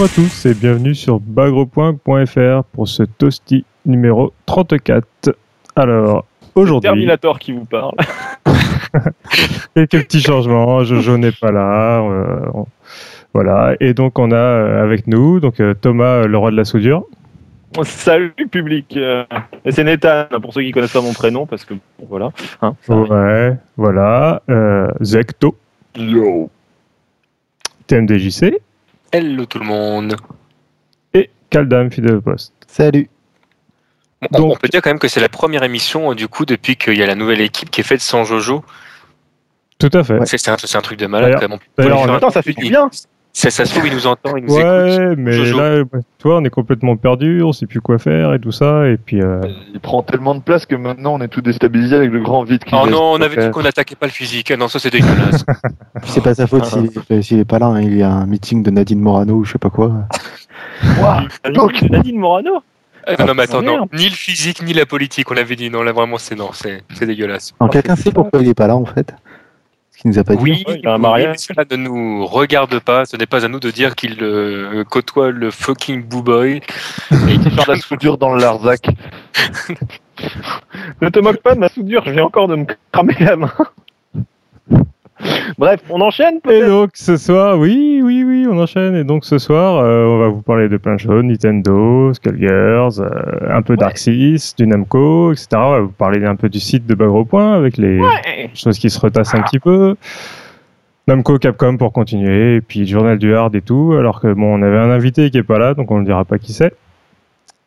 Bonjour à tous et bienvenue sur bagrepoint.fr pour ce toasty numéro 34. Alors, aujourd'hui. Terminator qui vous parle. quelques petits changements. Jojo n'est pas là. euh, voilà. Et donc, on a euh, avec nous donc, euh, Thomas, le roi de la soudure. Salut public. euh, et c'est Nathan, pour ceux qui connaissent pas mon prénom, parce que bon, voilà. hein. Ouais, voilà. Euh, Zecto, Yo. TMDJC Hello tout le monde. et Kaldam, fidèle au poste. Salut. Bon, on- Donc- on peut dire quand même que c'est la première émission euh, du coup depuis qu'il y a la nouvelle équipe qui est faite sans Jojo. Tout à fait. C'est un, truc de malade quand même. Attends, ça fait du bien. Ça, ça se trouve, il nous entend, il nous écoute. Ouais, mais Jojo. là, toi, on est complètement perdu, on sait plus quoi faire et tout ça. Et puis, euh, Il prend tellement de place que maintenant on est tout déstabilisé avec le grand vide qui Oh non, on avait Donc, dit qu'on n'attaquait pas le physique. Ah non, ça c'est dégueulasse. C'est pas sa faute s'il est, s'il est pas là. hein. Il y a un meeting de Nadine Morano ou je sais pas quoi. Donc, Nadine Morano. Ah, non, non, mais attends, non. Ni le physique, ni la politique, on l'avait dit. Non, là vraiment, c'est non, c'est c'est dégueulasse. Quelqu'un sait pourquoi il est pas là en fait Qu'il nous a pas dit. Oui, Ouais, il y a un mariage. mais cela ne nous regarde pas. Ce n'est pas à nous de dire qu'il euh, côtoie le fucking Boo Boy. Et qui fait de la soudure dans le Larzac. Ne te moque pas de ma soudure, je viens encore de me cramer la main. Bref, on enchaîne Et peut-être donc ce soir, oui, oui, oui, on enchaîne. Et donc ce soir, euh, on va vous parler de plein de choses Nintendo, Skullgirls, euh, un peu Darkseid, du Namco, etc. On va vous parler un peu du site de Bagro Point avec les Ouais. choses qui se retassent un petit peu. Namco, Capcom pour continuer, et puis Journal du Hard et tout. Alors que bon, on avait un invité qui est pas là, donc on ne dira pas qui c'est.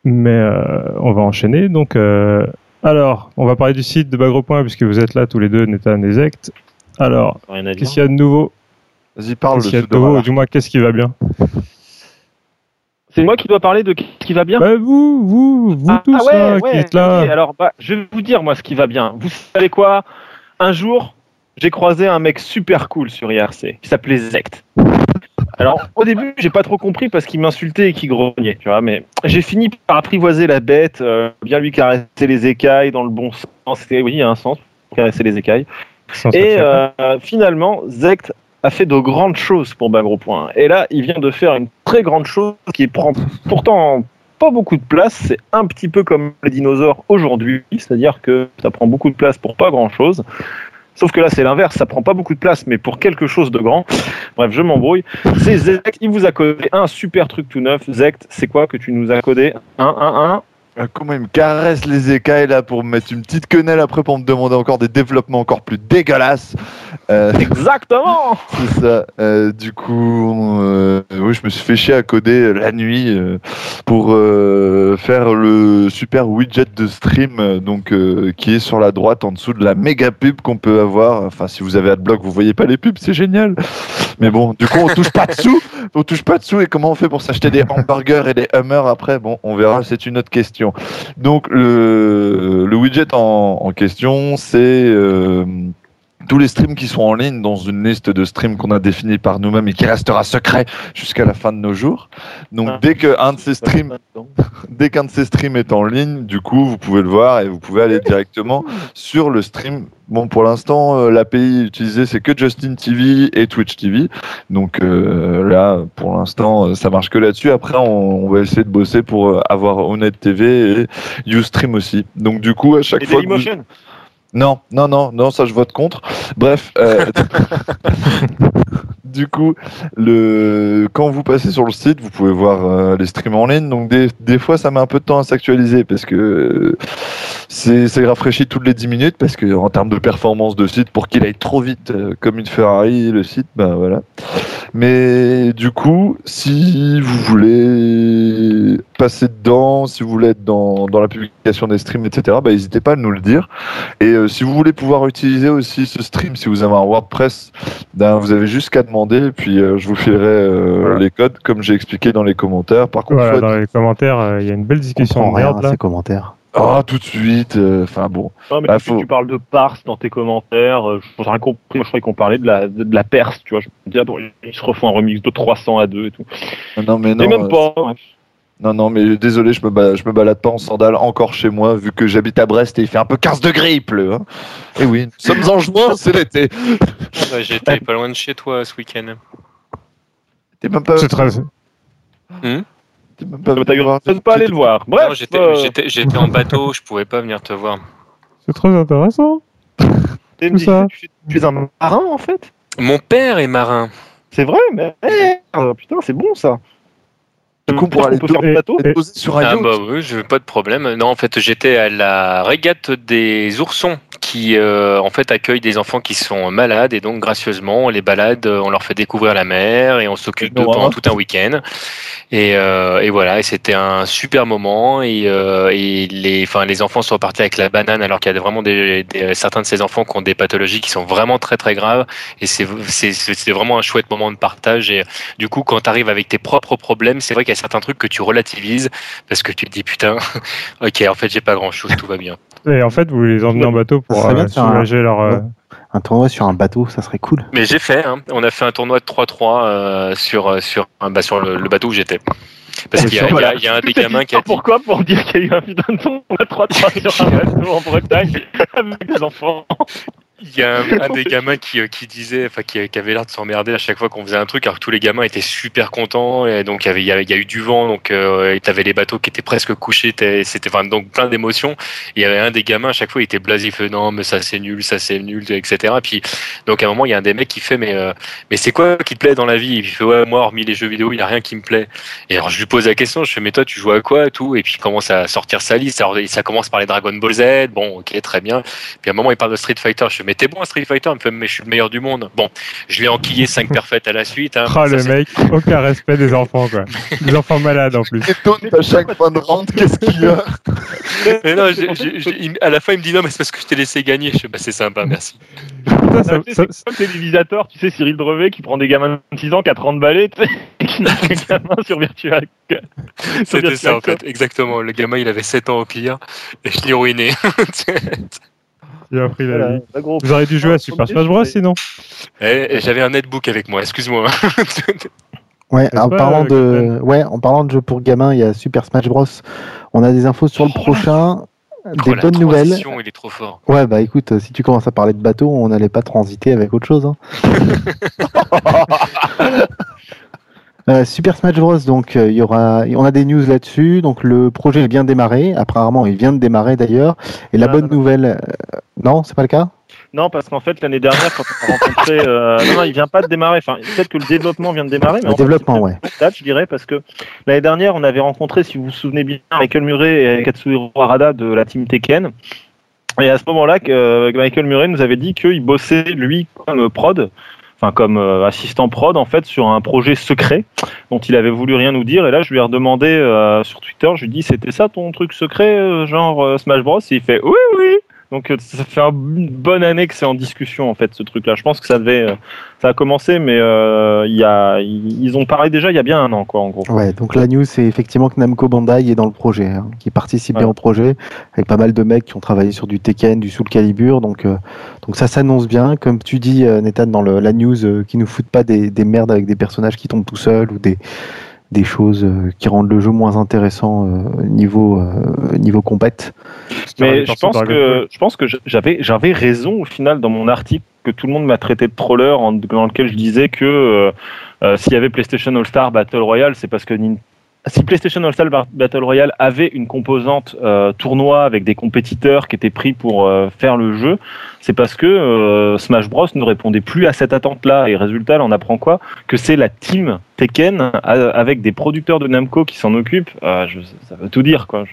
Mais euh, on va enchaîner. Donc, euh, alors, on va parler du site de Bagro Point puisque vous êtes là tous les deux, Nathan et Zect. Alors, qu'est-ce qu'il y a de nouveau Vas-y, parle Qu'est-ce qu'il y a de nouveau. Du moins, qu'est-ce qui va bien C'est moi qui dois parler de ce qui va bien Bah vous, vous, vous tous là, qui êtes là. alors, bah, je vais vous dire, moi, ce qui va bien. Vous savez quoi? Un jour, j'ai croisé un mec super cool sur IRC qui s'appelait Zect. Alors, au début, j'ai pas trop compris parce qu'il m'insultait et qu'il grognait, tu vois, mais j'ai fini par apprivoiser la bête, euh, bien lui caresser les écailles dans le bon sens. Oui, il y a un sens, caresser les écailles. Et euh, finalement, Zect a fait de grandes choses pour Bagro Point. Et là, il vient de faire une très grande chose qui prend pourtant pas beaucoup de place. C'est un petit peu comme les dinosaures aujourd'hui, c'est-à-dire que ça prend beaucoup de place pour pas grand-chose. Sauf que là, c'est l'inverse, ça prend pas beaucoup de place, mais pour quelque chose de grand. Bref, je m'embrouille. C'est Zect, il vous a codé un super truc tout neuf. Zect, c'est quoi que tu nous as codé? Un, un, un. Ah, Comment il me caresse les écailles là pour me mettre une petite quenelle après pour me demander encore des développements encore plus dégueulasses. Euh, Exactement c'est ça. Euh, du coup, euh, oui, je me suis fait chier à coder la nuit pour faire le super widget de stream, donc qui est sur la droite en dessous de la méga pub qu'on peut avoir. Enfin, si vous avez AdBlock, vous voyez pas les pubs, c'est génial. Mais bon, du coup, on touche pas de sous. On touche pas de sous. Et comment on fait pour s'acheter des hamburgers et des hummers après? Bon, on verra. C'est une autre question. Donc, le, widget en, en question, c'est euh, tous les streams qui sont en ligne dans une liste de streams qu'on a définie par nous-mêmes et qui restera secret jusqu'à la fin de nos jours. Donc, Ah. dès qu'un de ces streams dès qu'un de ces streams est en ligne, du coup, vous pouvez le voir et vous pouvez aller directement sur le stream. Bon, pour l'instant, euh, l'API utilisée, c'est que Justin TV et Twitch TV. Donc euh, là, pour l'instant, euh, ça marche que là-dessus. Après, on, on va essayer de bosser pour avoir Honnête TV et Ustream aussi. Donc du coup, à chaque Et fois que vous- Dailymotion non, non, non, non, ça je vote contre. Bref, euh, du coup, le... quand vous passez sur le site, vous pouvez voir euh, les streams en ligne. Donc des, des fois, ça met un peu de temps à s'actualiser parce que euh, c'est rafraîchi toutes les 10 minutes parce que en termes de performance de site, pour qu'il aille trop vite euh, comme une Ferrari, le site, ben voilà. Mais du coup, si vous voulez passer dedans, si vous voulez être dans, dans la publication des streams, etc., bah, n'hésitez pas à nous le dire. Et euh, si vous voulez pouvoir utiliser aussi ce stream, si vous avez un WordPress, ben, vous avez juste qu'à demander, et puis euh, je vous filerai euh, Voilà. les codes, comme j'ai expliqué dans les commentaires. Par contre, Voilà, faut être- dans les commentaires, euh, il y a une belle On discussion comprend de rien merde à là. ces commentaires. Ah, tout de suite. euh, Enfin bon. Non, mais Bah, tu, faut- tu parles de parse dans tes commentaires. euh, Je n'ai rien compris. Moi, je croyais qu'on parlait de la, de, de la Perse. Tu vois, je me dis, ah bon, ils se refont un remix de 300 à 2 et tout. Non, mais non. et même euh, pas. Non, non, mais désolé, je me, balade, je me balade pas en sandales encore chez moi, vu que j'habite à Brest et il fait un peu 15 degrés, il pleut. Hein. Et oui, nous sommes en juin, c'est l'été. Ah bah, J'étais pas loin de chez toi ce week-end. T'es même pas. C'est très... Hmm T'es même pas raison de pas aller le voir. Bref, j'étais, euh, j'étais, en bateau, je pouvais pas venir te voir. C'est très intéressant. tu es un marin en fait? Mon père est marin. C'est vrai, mais merde, putain, c'est bon ça. Du coup, pour aller peut faire Poser sur un Ah yacht. bah oui, je pas de problème. Non, en fait, j'étais à la régate des oursons qui euh, en fait accueillent des enfants qui sont malades et donc gracieusement on les balade, on leur fait découvrir la mer et on s'occupe d'eux pendant tout un week-end. Et, euh, et voilà, et c'était un super moment et, euh, et les, enfin les enfants sont repartis avec la banane alors qu'il y a vraiment des, des- certains de ces enfants qui ont des pathologies qui sont vraiment très très graves et c'est vraiment un chouette moment de partage et du coup quand tu arrives avec tes propres problèmes, c'est vrai qu'il y a certains trucs que tu relativises parce que tu te dis putain, ok en fait j'ai pas grand chose, tout va bien. Et en fait, vous les emmenez en bateau pour Euh, un- soulager leur. euh, Un tournoi sur un bateau, ça serait cool. Mais j'ai fait, hein. on a fait un tournoi de 3-3 euh, sur, euh, sur, bah, sur le, le bateau où j'étais. Parce qu'il y, a- y y un des gamins qui a dit. Pourquoi Pour dire qu'il y a eu un putain de ton à 3 3 sur un bateau en Bretagne avec des enfants. Il y a un, un des gamins qui, euh, qui disait, enfin qui, qui avait l'air de s'emmerder à chaque fois qu'on faisait un truc, alors que tous les gamins étaient super contents. Et donc il y avait, il y il y a eu du vent, donc euh, tu avais les bateaux qui étaient presque couchés. C'était enfin, donc plein d'émotions. Il y avait un des gamins à chaque fois, il était fait non mais ça c'est nul, ça c'est nul, etc. Et puis donc à un moment il y a un des mecs qui fait mais euh, mais c'est quoi qui te plaît dans la vie? Il fait ouais moi hormis les jeux vidéo il y a rien qui me plaît. Et alors je lui pose la question, je fais mais toi tu joues à quoi et tout? Et puis il commence à sortir sa liste. Alors ça commence par les Dragon Ball Z, bon ok très bien. Puis à un moment, il parle de Street Fighter. Je fais, mais t'es bon à Street Fighter Il me fait, mais je suis le meilleur du monde. Bon, je l'ai enquillé 5 perfaites à la suite. Hein. Ça, le mec, aucun respect des enfants, quoi. Des enfants malades en plus. Étonne à chaque fin de round, qu'est-ce qu'il y a Mais non, à la fin, il me dit, non, mais c'est parce que je t'ai laissé gagner. Je fais, bah, c'est sympa, merci. Putain, ça- C'est ça- comme télévisateur, tu sais, Cyril Drevet qui prend des gamins de 6 ans qui a 30 balais, tu sais, et qui met des gamins sur Virtual. C'était ça, en fait. Exactement. Le gamin, il avait 7 ans au pire. Et je l'ai ruiné. Il a pris la Voilà, vie. pas gros. Vous auriez dû jouer à Super Smash Bros sinon et, et j'avais un netbook avec moi, excuse-moi. Ouais, en pas, parlant euh, de, ouais, en parlant de jeux pour gamins, il y a Super Smash Bros. On a des infos sur le Oh, prochain, des Oh, la bonnes nouvelles. Il est trop fort. Ouais, bah écoute, si tu commences à parler de bateau, on n'allait pas transiter avec autre chose. hein. Euh, Super Smash Bros. Donc, euh, il y aura, on a des news là-dessus. Donc, le projet est bien démarré. Apparemment, il vient de démarrer d'ailleurs. Et la Ah, bonne non, nouvelle, euh, non, c'est pas le cas? Non, parce qu'en fait, l'année dernière, quand on a rencontré. euh, non, non, il vient pas de démarrer. Enfin, peut-être que le développement vient de démarrer. Mais Le en fait, développement, c'est ouais. date, je dirais, parce que l'année dernière, on avait rencontré, si vous vous souvenez bien, Michael Murray et Katsuhiro Harada de la team Tekken. Et à ce moment-là, Michael Murray nous avait dit qu'il bossait, lui, comme prod, enfin comme euh, assistant prod, en fait, sur un projet secret dont il avait voulu rien nous dire. Et là, je lui ai redemandé euh, sur Twitter, je lui dit, c'était ça ton truc secret, euh, genre Smash Bros? Et il fait, oui, oui donc euh, ça fait un- une bonne année que c'est en discussion en fait ce truc-là. Je pense que ça devait, euh, ça a commencé, mais euh, y a, ils ont parlé déjà il y a bien un an quoi en gros. Ouais, donc la news, c'est effectivement que Namco Bandai est dans le projet, hein, qui participe bien Ouais. au projet, avec pas mal de mecs qui ont travaillé sur du Tekken, du Soul Calibur, donc, euh, donc ça s'annonce bien. Comme tu dis, Nathan, dans le, la news, euh, qui nous foutent pas des, des merdes avec des personnages qui tombent tout seuls ou des, des choses euh, qui rendent le jeu moins intéressant euh, niveau, euh, niveau compète. Mais je pense que je pense que j'avais j'avais raison au final dans mon article que tout le monde m'a traité de troller en- dans lequel je disais que euh, s'il y avait PlayStation All Star Battle Royale, c'est parce que Nin- si PlayStation All Star Ba- Battle Royale avait une composante euh, tournoi avec des compétiteurs qui étaient pris pour euh, faire le jeu, c'est parce que euh, Smash Bros ne répondait plus à cette attente-là. Et résultat, là, on apprend quoi? Que c'est la team Tekken avec des producteurs de Namco qui s'en occupent. Euh, je- ça veut tout dire, quoi.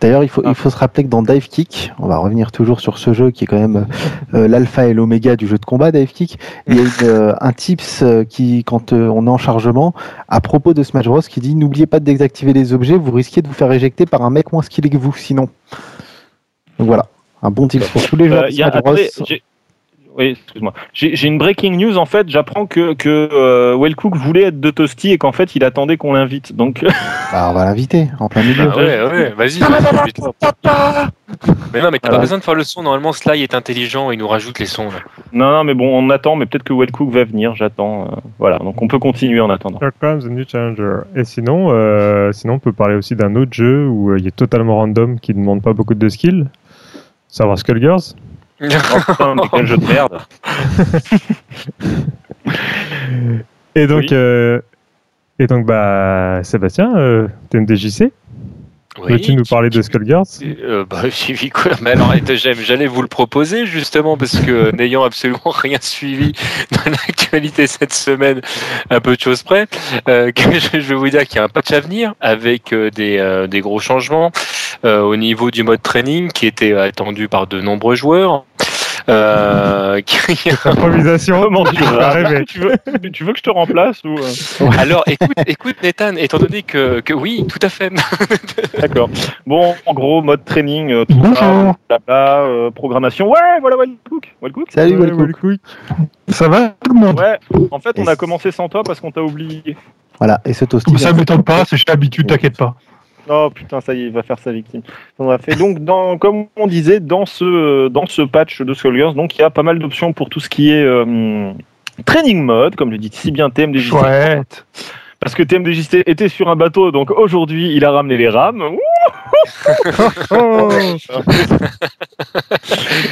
D'ailleurs, il faut, Ah. il faut se rappeler que dans Dive Kick, on va revenir toujours sur ce jeu qui est quand même euh, l'alpha et l'oméga du jeu de combat, Dive Kick. Il y a une, euh, un tips euh, qui, quand euh, on est en chargement, à propos de Smash Bros, qui dit n'oubliez pas de désactiver les objets, vous risquez de vous faire éjecter par un mec moins skillé que vous, sinon. Donc voilà, un bon tips pour tous les joueurs de Smash Bros. Oui, excuse-moi. J'ai une breaking news en fait. J'apprends que que euh, Wellcook voulait être de Toasty et qu'en fait il attendait qu'on l'invite. Donc Bah, on va l'inviter en plein milieu. Ah ouais, ouais, vas-y. mais non, mais t'as Voilà. pas besoin de faire le son. Normalement, Sly est intelligent, il nous rajoute les sons. là. non, non, mais bon, on attend. Mais peut-être que Wellcook va venir. J'attends. euh, voilà. Donc on peut continuer en attendant. Here comes a new challenger. Et sinon, euh, sinon, on peut parler aussi d'un autre jeu où il est totalement random, qui ne demande pas beaucoup de skill. Savoir Skullgirls. Oh putain, mais quel jeu de merde. Et donc, Oui. euh, Et donc, bah, Sébastien, euh, TMDJC, Oui, veux-tu nous parler de Skullgirls Euh, bah, j'ai quoi Mais alors, j'allais vous le proposer justement parce que n'ayant absolument rien suivi dans l'actualité cette semaine, un peu de choses près, euh, que je, vais vous dire qu'il y a un patch à venir avec euh, des, euh, des gros changements au niveau du mode training qui était attendu par de nombreux joueurs. Euh, qui- Improvisation Comment tu veux, Ah, tu, veux, tu veux que je te remplace ou euh Alors, écoute, écoute, Nathan, étant donné que, que oui, tout à fait. D'accord. Bon, en gros, mode training, euh, tout Bonjour. ça, blabla, euh, programmation. Ouais, voilà Wildcook. Wildcook. Salut, Ouais, Wellcook. Wellcook. Ça va tout le monde Ouais. En fait, on a commencé sans toi parce qu'on t'a oublié. Voilà, et ce toasty. Ça m'étonne pas, c'est j'ai l'habitude, t'inquiète pas. Oh putain, ça y est, il va faire sa victime. On a fait donc, dans, comme on disait, dans ce dans ce patch de Skullgirls, donc il y a pas mal d'options pour tout ce qui est euh, training mode, comme je dis si bien TMDJC. Chouette. Parce que TMDJC était sur un bateau, donc aujourd'hui il a ramené les rames. Ouh Oh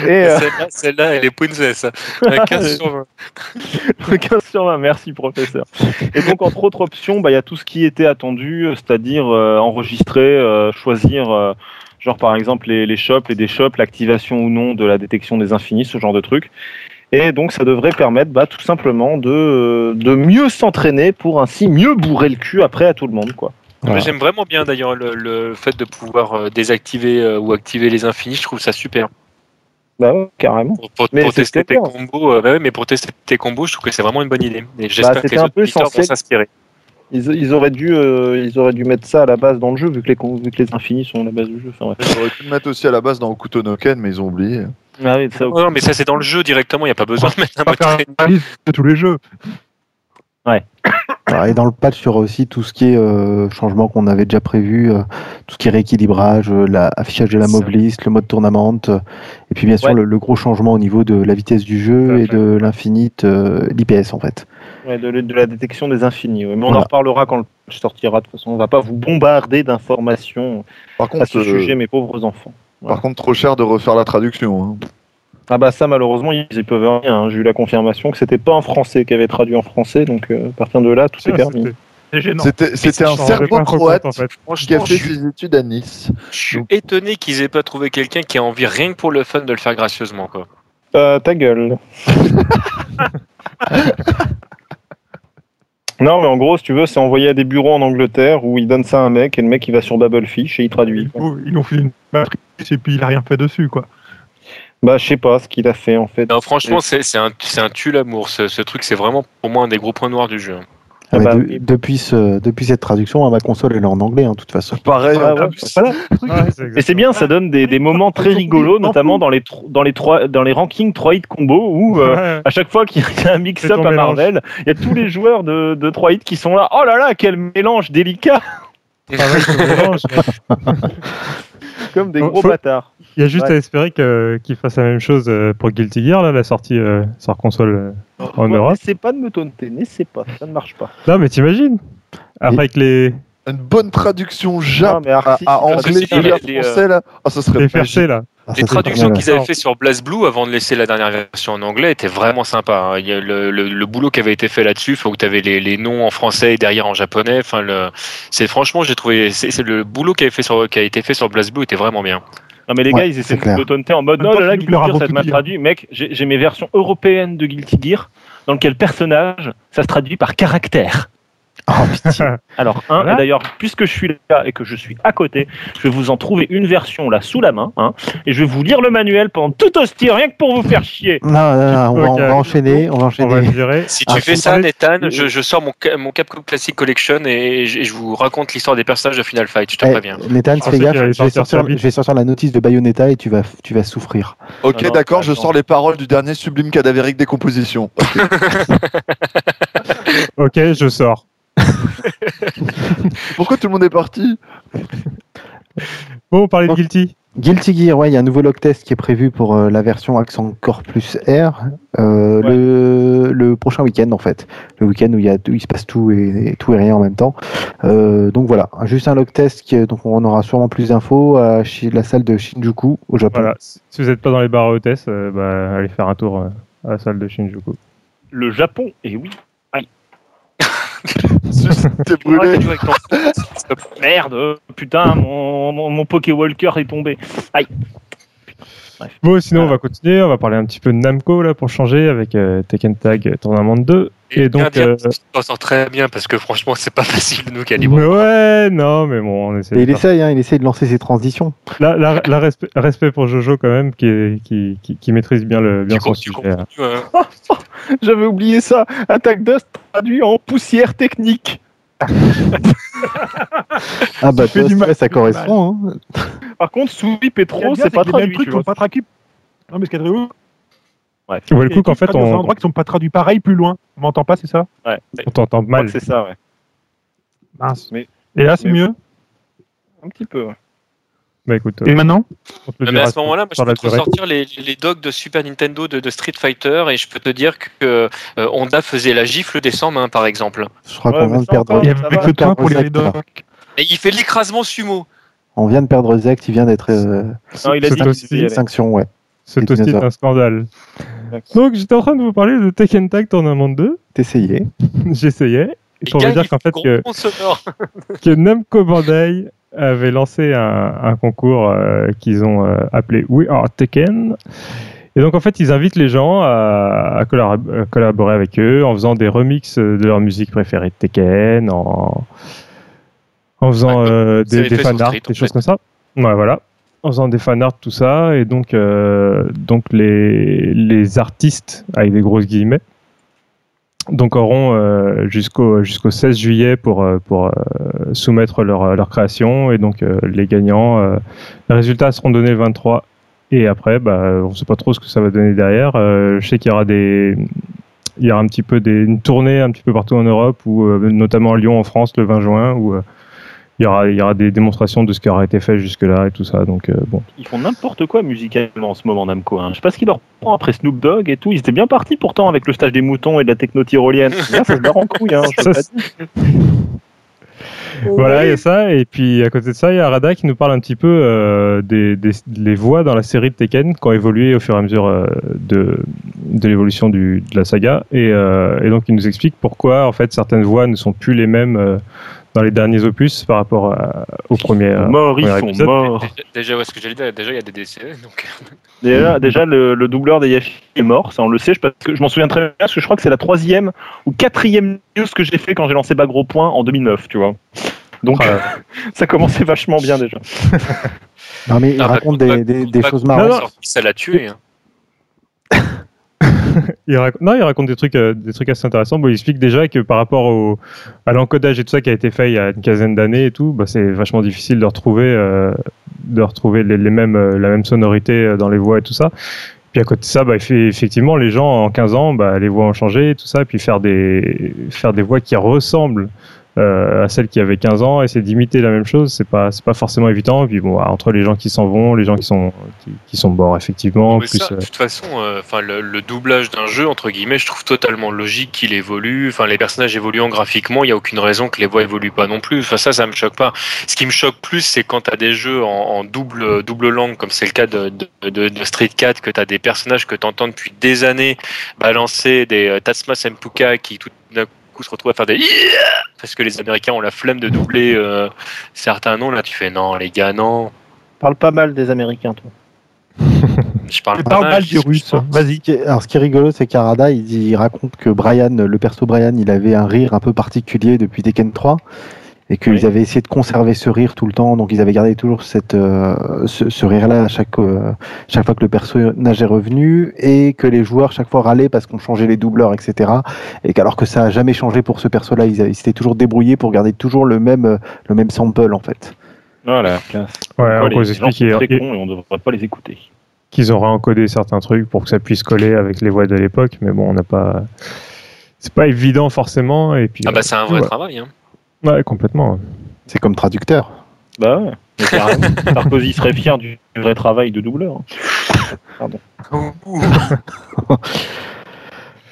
euh, Celle-là, elle est princesse. Un 15 sur 20. 15 sur 20, merci professeur. Et donc entre autres options, bah, il y a tout ce qui était attendu, euh, c'est-à-dire euh, enregistrer, euh, choisir, euh, genre par exemple les, les shops, les déshops, l'activation ou non de la détection des infinis, ce genre de trucs. Et donc ça devrait permettre bah, tout simplement de, euh, de mieux s'entraîner pour ainsi mieux bourrer le cul après à tout le monde. quoi. Voilà. J'aime vraiment bien d'ailleurs le, le fait de pouvoir euh, désactiver euh, ou activer les infinis. Je trouve ça super. Bah ouais, carrément. Pour, pour- Mais pour c'est tester tes combos, euh, bah ouais, mais pour tester tes combos, je trouve que c'est vraiment une bonne idée. Et j'espère que c'était les un autres peu vont censé- s'inspirer. Ils, ils auraient dû, euh, ils auraient dû mettre ça à la base dans le jeu vu que les, vu que les infinis sont à la base du jeu. Enfin, bref. Ils auraient pu le mettre aussi à la base dans Okuto no Ken, mais ils ont oublié. Ah oui, ça, Non, non, mais ça c'est dans le jeu directement. Il n'y a pas besoin de mettre un liste de tous les jeux. Voilà, et dans le patch, il y aura aussi tout ce qui est euh, changement qu'on avait déjà prévu, euh, tout ce qui est rééquilibrage, euh, l'affichage de la mob list, le mode tournament, euh, et puis bien sûr Ouais. le, le gros changement au niveau de la vitesse du jeu et de l'infinite, euh, l'IPS en fait. Ouais, de, de la détection des infinis. ouais. Mais on en reparlera quand le patch sortira. De toute façon, on va pas vous bombarder d'informations Par à contre, ce euh, sujet, mes pauvres enfants. par contre, trop cher de refaire la traduction. hein. Ah bah ça, malheureusement, ils y peuvent rien. hein. J'ai eu la confirmation que c'était pas un Français qui avait traduit en français, donc euh, à partir de là, tout est Tiens, permis. c'était- un en fait. qui a Franchement, fait suis, ses études à Nice. je suis étonné qu'ils aient pas trouvé quelqu'un qui a envie rien que pour le fun de le faire gracieusement. Quoi. Euh, ta gueule. non, mais en gros, si tu veux, c'est envoyé à des bureaux en Angleterre où ils donnent ça à un mec et le mec il va sur Babelfish et il traduit. quoi. Ils ont fait une matrice et puis il a rien fait dessus, quoi. Bah, je sais pas ce qu'il a fait en fait. Non, franchement, c'est c'est un, c'est un tue l'amour. Ce, ce truc, c'est vraiment pour moi un des gros points noirs du jeu. Ah Ah, mais bah de- depuis, ce- depuis cette traduction, hein, ma console elle est en anglais hein, de toute façon. Pareil, Ah, en ouais, voilà. Et c'est bien, ça donne des, des moments très rigolos, notamment dans les, dans les, trois, dans les rankings 3 hit combo où euh, Ouais. à chaque fois qu'il y a un mix-up à. Marvel, il y a tous les joueurs de, de 3 hit qui sont là. Oh là là, quel mélange délicat. Comme des gros faut- bâtards. Il y a juste Ouais. à espérer que- qu'ils fassent la même chose euh, pour Guilty Gear, là, la sortie euh, sur console euh, en Europe. N'essaie pas de me taunter, n'essaie pas, ça ne marche pas. Non, mais t'imagines? Après, avec les, Une bonne traduction jap à, anglais à Les- les, français, là. Ah, ça serait les perchés, là. Ah, Les traductions qu'ils avaient fait sur BlazBlue avant de laisser la dernière version en anglais étaient vraiment sympa. hein. Il y a le, le- le boulot qui avait été fait là-dessus, faut que tu avais les, les noms en français et derrière en japonais. Enfin, c'est franchement, j'ai trouvé, c'est le boulot qui, avait fait sur, qui a été fait sur BlazBlue était vraiment bien. Non mais les Ouais, gars, ils essaient de taunter en mode même non temps, là Guilty Gear, ça beaucoup m'a traduit. Mec, j'ai j'ai mes versions européennes de Guilty Gear dans lequel personnage, ça se traduit par caractère. Oh, pitié. Alors, un, Voilà. et d'ailleurs, puisque je suis là et que je suis à côté, je vais vous en trouver une version là sous la main, hein, et je vais vous lire le manuel pendant tout hostie, rien que pour vous faire chier. non, non, non, on, va, on Ok. va enchaîner, on va On va enchaîner. Si tu Ah, fais ça, Nathan, je, je sors mon, mon Capcom Classic Collection et je, vous raconte l'histoire des personnages de Final Fight. Je te Eh, préviens. Nathan, Je fais gaffe, je vais, sortir je vais la notice de Bayonetta et tu vas, tu vas souffrir. Ok, d'accord, je sors les paroles du dernier sublime cadavérique décomposition. Ok, je sors. Pourquoi tout le monde est parti? Bon, on parlait de. Guilty. Guilty Gear, ouais, il y a un nouveau log test qui est prévu pour euh, la version Accent Core plus R euh, Ouais. le, le prochain week-end en fait. Le week-end où il, y a, où il se passe tout et, et tout et rien en même temps. Euh, donc voilà, juste un log test, qui, donc on aura sûrement plus d'infos à la salle de Shinjuku au Japon. Voilà. Si vous n'êtes pas dans les bars à hôtesse, euh, bah, allez faire un tour à la salle de Shinjuku. Le Japon, et oui. T'es Arrête brûlé. Merde, putain, mon, mon, mon Pokéwalker est tombé. Bon, sinon, on va continuer. On va parler un petit peu de Namco là pour changer avec euh, Tekken Tag Tournament 2. Et donc, bien dire, euh, très bien parce que franchement, c'est pas facile nous mais calibrer. ouais, non, mais bon, on essaie. Et de il essaye, hein, il essaye de lancer ses transitions. Là, respect, respect pour Jojo quand même, qui, est- qui, qui, qui maîtrise bien le bien son sujet. continues, hein. J'avais oublié ça. Attaque Dust traduit en poussière technique. Ah bah toi, du ouais, mal, ça correspond. hein. Par contre, Sweep et Ce qu'il y a Pro, bien, c'est pas traduit. trucs vois. pas traduits. Non, mais ce qui est très ouf, Ouais, le c'est coup qu'en fait, traduisent dans un on, endroit qui sont pas traduits pareil plus loin. On m'entend pas, c'est ça ouais. on t'entend mal. c'est ça, ouais. Mince. Mais- Et là, c'est mais- mieux. Un petit peu. ouais. Bah écoute, Et maintenant on te le Non, mais à ce moment-là, je peux te ressortir les, les docs de Super Nintendo de, de Street Fighter et je peux te dire que euh, Honda faisait la gifle des 100 mains, par exemple. Je crois Ouais, qu'on mais vient de perdre. Il y avait va, que toi pour les docs. Et il fait l'écrasement sumo. On vient de perdre Zect, il vient d'être euh, Non, il a C'est dit aussi- sanction, ouais. C'est un scandale. Donc, j'étais en train de vous parler de Tekken Tag Tournament 2. T'essayais. J'essayais. Pour vous dire qu'en fait, que, que Namco Bandai avait lancé un, un concours euh, qu'ils ont euh, appelé We Are Tekken. Et donc en fait, ils invitent les gens à, à collab- à collaborer avec eux en faisant des remixes de leur musique préférée de Tekken, en, en faisant Ouais, euh, des, des fait sur fan art, Street, en des choses fait. comme ça. Ouais, voilà. En faisant des fan art, tout ça. Et donc, euh, donc les, les artistes, avec des grosses guillemets, donc auront euh, jusqu'au jusqu'au 16 juillet pour euh, pour euh, soumettre leur leur création. Et donc euh, les gagnants euh, les résultats seront donnés le 23 et après bah on sait pas trop ce que ça va donner derrière. Euh, je sais qu'il y aura des il y aura un petit peu des une tournée un petit peu partout en Europe ou euh, notamment à Lyon en France le 20 juin où euh, il y aura il y aura des démonstrations de ce qui aura été fait jusque là et tout ça donc euh, bon Ils font n'importe quoi musicalement en ce moment, Namco. Hein. Je sais pas ce qu'il leur prend après Snoop Dogg et tout. Ils étaient bien partis pourtant avec le stage des moutons et de la techno tyrolienne. Là, ça se barre en couille. Hein, Ça. Voilà, il y a ça. Et puis à côté de ça, il y a Rada qui nous parle un petit peu euh, des, des les voix dans la série de Tekken qui ont évolué au fur et à mesure euh, de, de l'évolution de la saga. Et, euh, et donc il nous explique pourquoi en fait certaines voix ne sont plus les mêmes euh, dans les derniers opus par rapport à- au premier. Euh, morts, ils premier sont morts. Déjà, ouais, ce que j'allais dire, déjà, il y a des décès. Donc... Déjà, déjà le, le doubleur des Yafi est mort, ça on le sait, je, parce que je m'en souviens très bien, parce que je crois que c'est la troisième ou quatrième news que j'ai fait quand j'ai lancé Bagro Point en 2009, tu vois. Donc Ah, ça commençait vachement bien déjà. Non mais il Ah, bah, raconte des, des, des choses marrantes. Ça l'a tué. hein. Il raconte, non, il raconte des trucs, euh, des trucs assez intéressants. Bon, il explique déjà que par rapport au, à l'encodage et tout ça qui a été fait il y a une quinzaine d'années et tout, bah, c'est vachement difficile de retrouver, euh, de retrouver les, mêmes, euh, la même sonorité dans les voix et tout ça. Puis à côté de ça, bah, effectivement, les gens en 15 ans, bah, les voix ont changé et tout ça, et puis faire des, faire des voix qui ressemblent euh, à celles qui avaient 15 ans, essayer d'imiter la même chose, c'est pas, c'est pas forcément évident. Et puis bon, entre les gens qui s'en vont, les gens qui sont, qui, qui sont morts effectivement, Mais plus, ça, euh, de toute façon, euh, enfin le, le doublage d'un jeu entre guillemets, je trouve totalement logique qu'il évolue. Enfin, les personnages évoluant graphiquement, il y a aucune raison que les voix évoluent pas non plus. Enfin, ça, ça me choque pas. Ce qui me choque plus, c'est quand tu as des jeux en, en double double langue, comme c'est le cas de, de, de- de Street Cat, que tu as des personnages que tu entends depuis des années balancer des Tatsuma Senpuka qui tout coup se retrouvent à faire des parce que les Américains ont la flemme de doubler euh, certains noms. Là, tu fais non, les gars, non. Parle pas mal des Américains, toi. Je parle pas mal, mal du russe. Vas-y. Ce qui est- Alors, ce qui est rigolo, c'est qu'Arada, il, il raconte que Brian, le perso Brian, il avait un rire un peu particulier depuis Tekken 3 et qu'ils Oui. avaient essayé de conserver ce rire tout le temps. Donc, ils avaient gardé toujours cette, euh, ce, ce rire-là à chaque, euh, chaque fois que le personnage est revenu et que les joueurs, chaque fois, râlaient parce qu'on changeait les doubleurs, etc. Et qu'alors que ça a jamais changé pour ce perso-là, ils, ils s'étaient toujours débrouillés pour garder toujours le même, euh, le même sample, en fait. Voilà, classe. ouais, on les peut gens expliquer sont très cons et on devrait pas les écouter. qu'ils auraient encodé certains trucs pour que ça puisse coller avec les voix de l'époque, mais bon, on n'a pas. C'est pas évident forcément, et puis. Ah bah c'est un vrai ouais. travail. Hein. Ouais, complètement. C'est comme traducteur. Bah ouais. Sarkozy serait fier du vrai travail de doubleur.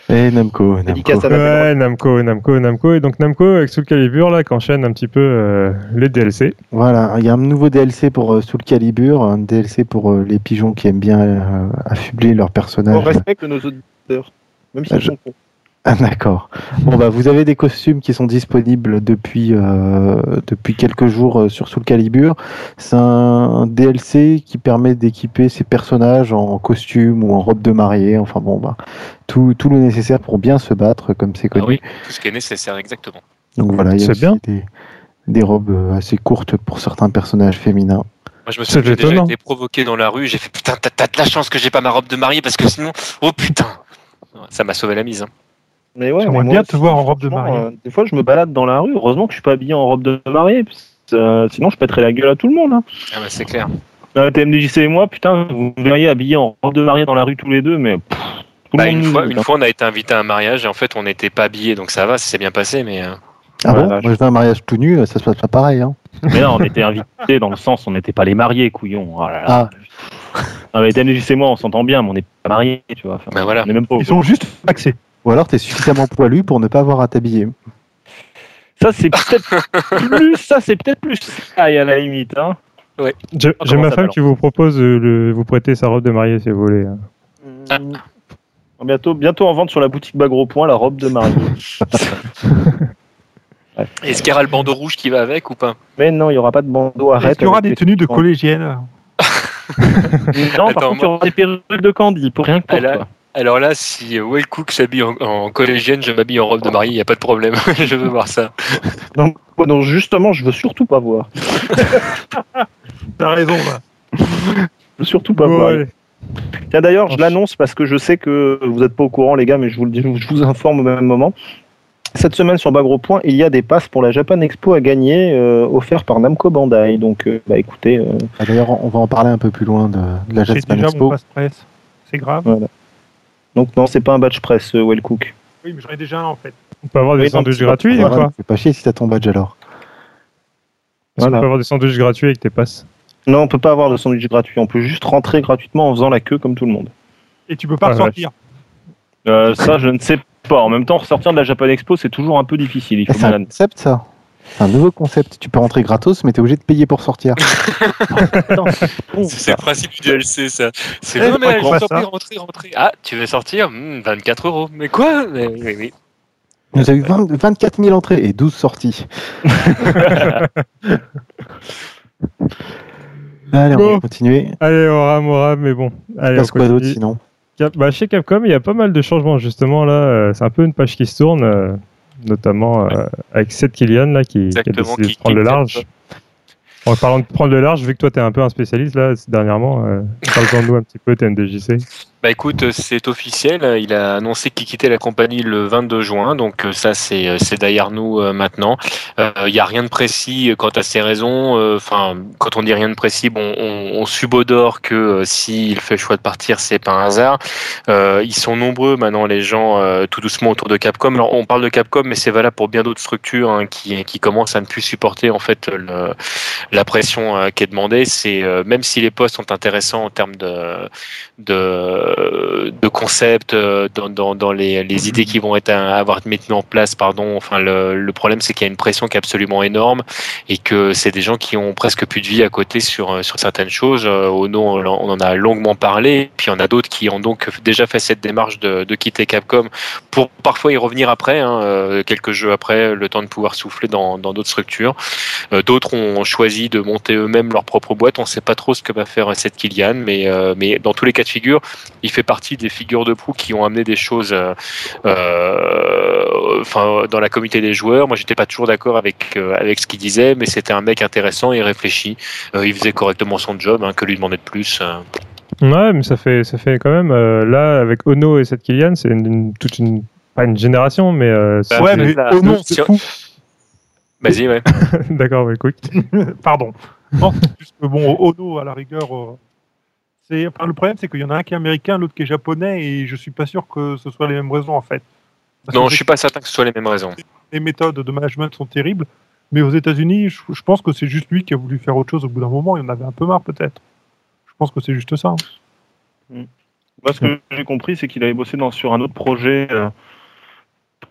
Et Namco, Namco. Dédicace à la Ouais, Namco, Namco, Namco, et donc Namco avec Soul Calibur là, qui enchaîne un petit peu euh, les DLC. Voilà, il y a un nouveau DLC pour euh, Soul Calibur, un DLC pour euh, les pigeons qui aiment bien euh, affubler leurs On personnages respecte nos auditeurs, même s'ils Ah, je- sont cons. Ah, D'accord. Bon bah vous avez des costumes qui sont disponibles depuis euh, depuis quelques jours euh, sur Soul Calibur. C'est un DLC qui permet d'équiper ses personnages en costume ou en robe de mariée. Enfin bon bah tout, tout le nécessaire pour bien se battre comme c'est Ah connu. oui, tout ce qui est nécessaire, exactement. Donc voilà, il y a aussi bien. Des, des robes euh, assez courtes pour certains personnages féminins. Moi, je me j'ai déjà été provoqué dans la rue. J'ai fait putain, t'as t'as de la chance que j'ai pas ma robe de mariée parce que sinon, oh putain, ça m'a sauvé la mise. hein. Mais ouais, J'aimerais bien aussi, te voir en robe de mariée. euh, des fois, je me balade dans la rue. Heureusement que je suis pas habillé en robe de mariée. euh, sinon, je pèterais la gueule à tout le monde. Hein. Ah bah, c'est clair. Euh, TMDJC et moi, putain, vous me verriez habillés en robe de mariée dans la rue tous les deux, mais pff, tout Bah, le monde une, fois, une hein. fois, on a été invité à un mariage et en fait, on n'était pas habillés, donc ça va, ça s'est bien passé. Mais euh, Ah Ouais, bon. Moi je vais à un mariage tout nu, ça se passe pas pareil. Hein. Mais non, on était invités dans le sens, on n'était pas les mariés, couillon. Oh là là. Ah, Non, mais TMDJC et moi, on s'entend bien, mais on n'est pas mariés, tu vois. Enfin, bah voilà. On est même pas. Ils sont juste faxés. Ou alors t'es suffisamment poilu pour ne pas avoir à t'habiller. Ça, c'est peut-être plus. Ça, c'est peut-être plus. Aïe, à la limite. Hein. J'ai ma femme qui vous propose de le- vous prêter sa robe de mariée si vous voulez. Ah. Bientôt, bientôt en vente sur la boutique Bagro Point, la robe de mariée. Est-ce qu'il y aura le bandeau rouge qui va avec ou pas? Mais non, il n'y aura pas de bandeau. Est-ce Arrête. qu'il y aura des tenues de collégiennes Non, Attends, par contre, il y moi- aura des perruques de Candy, pour rien que pour Elle a- toi. Alors là, si Well Cook s'habille en, en collégienne, je m'habille en robe de mariée, il n'y a pas de problème. je veux voir ça. Donc, donc, justement, je veux surtout pas voir. T'as raison, là. Je veux surtout pas voir. Tiens, d'ailleurs, je l'annonce parce que je sais que vous n'êtes pas au courant, les gars, mais je vous le dis, je vous informe au même moment. Cette semaine sur Bagro Point, il y a des passes pour la Japan Expo à gagner, euh, offerts par Namco Bandai. Donc, euh, bah écoutez, euh, Ah, D'ailleurs, on va en parler un peu plus loin de, de la Japan déjà Expo. passe-presse. C'est grave. Donc non, c'est pas un badge presse, euh, Wellcook. Oui, mais j'en ai déjà un en fait. On peut avoir des Oui, sandwichs gratuits ou quoi fais pas chier si t'as ton badge alors. Est-ce qu'on Voilà. peut avoir des sandwichs gratuits avec tes passes Non, on peut pas avoir de sandwich gratuit. On peut juste rentrer gratuitement en faisant la queue comme tout le monde. Et tu peux pas Ah, ressortir. Euh, ça, je ne sais pas. En même temps, ressortir de la Japan Expo, c'est toujours un peu difficile. Il faut C'est bien un concept ça. C'est un nouveau concept. Tu peux rentrer gratos, mais t'es obligé de payer pour sortir. C'est le principe du DLC, ça. C'est Eh, non, mais ça rentrer, rentrer. Ah, tu veux sortir? Hmm, 24 euros. Mais quoi? Mais oui, oui. Nous avons eu 20 24 000 entrées et 12 sorties. Allez, on va continuer. Allez, on rame, on rame, mais bon. Allez, Passe on quoi d'autre sinon Cap- bah, chez Capcom, il y a pas mal de changements justement là. euh, C'est un peu une page qui se tourne, euh, notamment euh, avec Seth Killian là qui, qui a décidé qui- de prendre qui le large. En parlant de prendre le large, vu que toi t'es un peu un spécialiste là dernièrement, euh, parle-en nous un petit peu TNDJC. Bah écoute, euh, c'est officiel. Il a annoncé qu'il quittait la compagnie le 22 juin, donc euh, ça c'est euh, c'est derrière nous maintenant. Il n'y a rien de précis quant à ses raisons. Enfin, quand on dit rien de précis, on, subodore que s'il fait le choix de partir, c'est pas un hasard. Ils sont nombreux maintenant les gens tout doucement autour de Capcom. Alors on parle de Capcom, mais c'est valable pour bien d'autres structures hein, qui commencent à ne plus supporter en fait la pression qui est demandée. C'est même si les postes sont intéressants en termes de, de concepts, euh, dans, dans, dans les, les idées qui vont être à, avoir été mises en place, pardon. Enfin, le, le problème, c'est qu'il y a une pression qui est absolument énorme et que c'est des gens qui ont presque plus de vie à côté sur, euh, sur certaines choses. Euh, Ono, on, en a longuement parlé. Puis il y en a d'autres qui ont donc déjà fait cette démarche de, de quitter Capcom pour parfois y revenir après, hein, euh, quelques jeux après, le temps de pouvoir souffler dans dans d'autres structures. Euh, D'autres ont choisi de monter eux-mêmes leur propre boîte. On ne sait pas trop ce que va faire Seth Killian, mais, euh, mais dans tous les cas de figure, il fait partie des figures de proue qui ont amené des choses euh, euh, enfin, dans la communauté des joueurs. Moi, j'étais pas toujours d'accord avec, euh, avec ce qu'il disait, mais c'était un mec intéressant et réfléchi. Euh, il faisait correctement son job, hein, que lui demander de plus. euh. Ouais, mais ça fait ça fait quand même euh, là avec Ono et Seth Killian, c'est une, une- toute une pas une génération, mais euh, c'est- ouais, mais la- si- c'est fou. Vas-y, ouais. d'accord, bah, écoute. Pardon. Non, c'est juste que bon, Ono, à la rigueur, euh, c'est. Enfin, le problème, c'est qu'il y en a un qui est américain, l'autre qui est japonais, et je suis pas sûr que ce soit les mêmes raisons en fait. Parce Non, je suis pas certain que ce soit les mêmes raisons. les méthodes de management sont terribles. Mais aux États-Unis, je, je pense que c'est juste lui qui a voulu faire autre chose au bout d'un moment. Il en avait un peu marre, peut-être. Je pense que c'est juste ça. hein. Moi, ce que j'ai compris, c'est qu'il avait bossé dans, sur un autre projet, euh,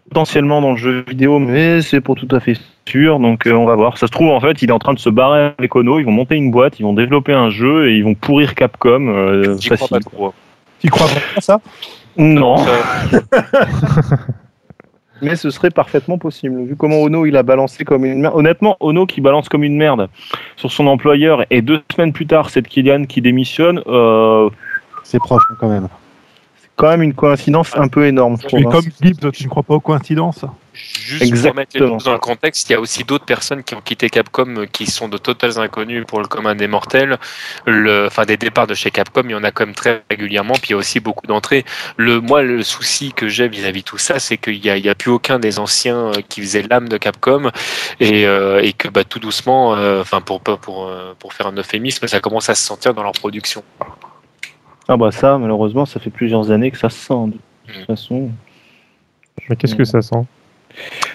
potentiellement dans le jeu vidéo, mais c'est pas tout à fait sûr. Donc, euh, on va voir. Ça se trouve, en fait, il est en train de se barrer avec Ono. Ils vont monter une boîte, ils vont développer un jeu et ils vont pourrir Capcom. euh, J'y crois pas trop. Tu crois vraiment à ça? Non. Euh, Mais ce serait parfaitement possible. Vu comment Ono il a balancé comme une merde. Honnêtement, Ono qui balance comme une merde sur son employeur et deux semaines plus tard, c'est Kylian qui démissionne, euh, C'est proche hein, quand même. C'est quand même une coïncidence un peu énorme. je trouve, Mais hein. comme Gibbs, tu ne crois pas aux coïncidences Juste pour remettre les choses dans le contexte, il y a aussi d'autres personnes qui ont quitté Capcom euh, qui sont de totales inconnus pour le commun des mortels. Le, enfin, des départs de chez Capcom, il y en a quand même très régulièrement, puis il y a aussi beaucoup d'entrées. Le, moi, le souci que j'ai vis-à-vis de tout ça, c'est qu'il n'y a, plus aucun des anciens euh, qui faisait l'âme de Capcom et, euh, et que bah, tout doucement, euh, enfin, pour, pour, pour, pour faire un euphémisme, ça commence à se sentir dans leur production. Ah bah ça, malheureusement, ça fait plusieurs années que ça se sent. De toute Mm. façon, Mais qu'est-ce que ça sent?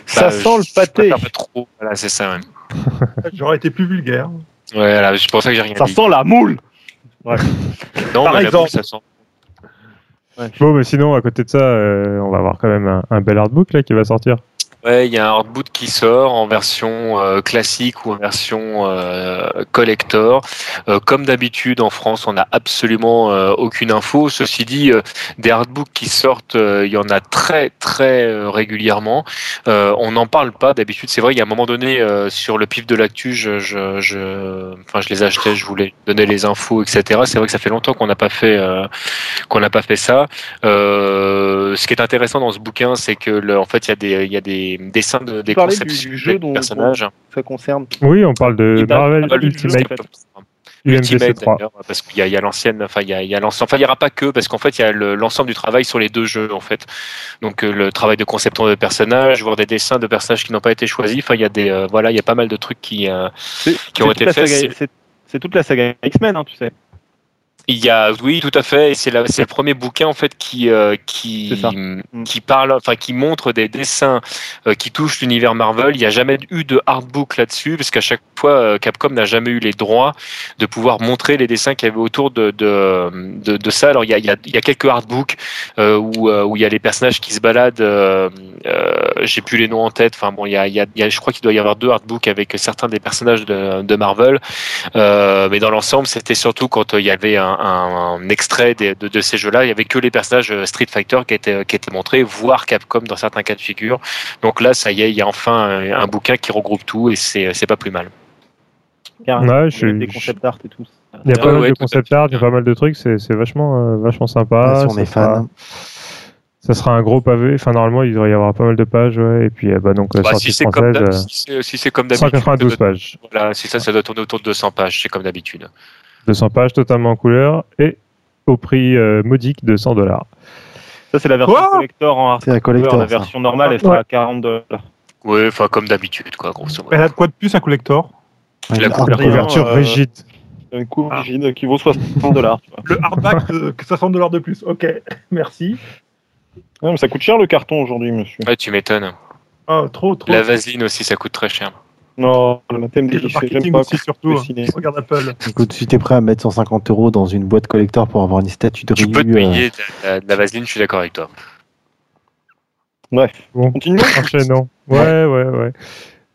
Ça Bah, sent le pâté. préfère pas trop. Voilà, c'est ça. Ouais, J'aurais été plus vulgaire. ouais voilà, c'est pour ça que j'ai rien Ça dit. sent la moule. Non, Par mais la exemple. boule, ça sent. Bon, mais sinon, à côté de ça, euh, on va avoir quand même un, un bel artbook là qui va sortir. Ouais, il y a un hardboot qui sort en version euh, classique ou en version euh, collector. Euh, comme d'habitude en France, on n'a absolument euh, aucune info. Ceci dit, des hardbooks qui sortent, il y en a très très régulièrement. On n'en parle pas d'habitude. C'est vrai, il y a un moment donné sur le pif de l'actu, je, je, je, enfin, je les achetais, je voulais donner les infos, etc. C'est vrai que ça fait longtemps qu'on n'a pas fait qu'on n'a pas fait ça. Ce qui est intéressant dans ce bouquin, c'est que en fait, il y a des il y a des dessins de des conceptions du jeu des dont- personnages. Ça concerne. Oui, on parle de Marvel du Ultimate UMVC Ultimate 3. d'ailleurs, parce qu'il y a, il y a l'ancienne, enfin il y a, il y a l'ancien, enfin il y aura pas que, parce qu'en fait il y a le- l'ensemble du travail sur les deux jeux en fait. Donc euh, le travail de conception de personnages, voir des dessins de personnages qui n'ont pas été choisis. Enfin il y a des, euh, voilà, il y a pas mal de trucs qui, euh, Qui ont été faits, c'est toute la saga X-Men, hein, tu sais. Il y a, oui, tout à fait. C'est le premier bouquin en fait qui euh, qui C'est ça. qui parle, enfin qui montre des dessins euh, qui touchent l'univers Marvel. Il n'y a jamais eu de artbook là-dessus parce qu'à chaque fois euh, Capcom n'a jamais eu les droits de pouvoir montrer les dessins qu'il y avait autour de de, de, de ça. Alors il y a, il y a, il y a quelques artbooks euh, où où il y a les personnages qui se baladent. J'ai plus les noms en tête. Enfin bon, il y a, il y a, il y a- je crois qu'il doit y avoir deux artbooks avec certains des personnages de, de Marvel. Mais dans l'ensemble, c'était surtout quand il y avait un, un- un extrait de, de ces jeux-là, il y avait que les personnages euh, Street Fighter qui étaient, qui étaient montrés, voire Capcom dans certains cas de figure. Donc là, ça y est, il y a enfin un, un bouquin qui regroupe tout et c'est c'est pas plus mal. Ouais, Il y je- des concept art et tout. Il y a Ouais, pas mal ouais, de concept art, il y a pas mal de trucs, c'est vachement, euh, vachement sympa. si on ça est sera- fan. Ça sera un gros pavé. Enfin, normalement, il devrait y avoir pas mal de pages, ouais. Et puis, euh, bah, donc, la Bah, sortie si c'est comme, française, d'hab- euh, si c'est- si c'est comme d'habitude, 192 ça doit- pages. Voilà, c'est ça, ça doit tourner autour de 200 pages, c'est comme d'habitude. 200 pages totalement en couleur et au prix euh, modique de 100 dollars. Ça, c'est la version Quoi collector en hard. C'est la collector. La ça. version normale, elle sera à 40 dollars. Ouais, enfin comme d'habitude, quoi, grosso modo. Elle a de quoi de plus un collector? Ouais, la une couverture. hardcover. Couverture euh, rigide. Une couve rigide qui vaut 60 dollars. Le hardback, de- que 60 dollars de plus. Ok, merci. Ouais, mais ça coûte cher le carton aujourd'hui, monsieur. Ouais, tu m'étonnes. Oh, trop, trop. La vaseline aussi, ça coûte très cher. Non, le thème Et des le j'aime marketing pas aussi, surtout. dessiner. Regarde Apple. Écoute, si t'es prêt à mettre 150 euros dans une boîte collector pour avoir une statue de Tu peux te Ryu, euh, payer de la, de la vaseline, je suis d'accord avec toi. Bref, Bon. continuons. Enchaînons. Ouais, ouais, ouais.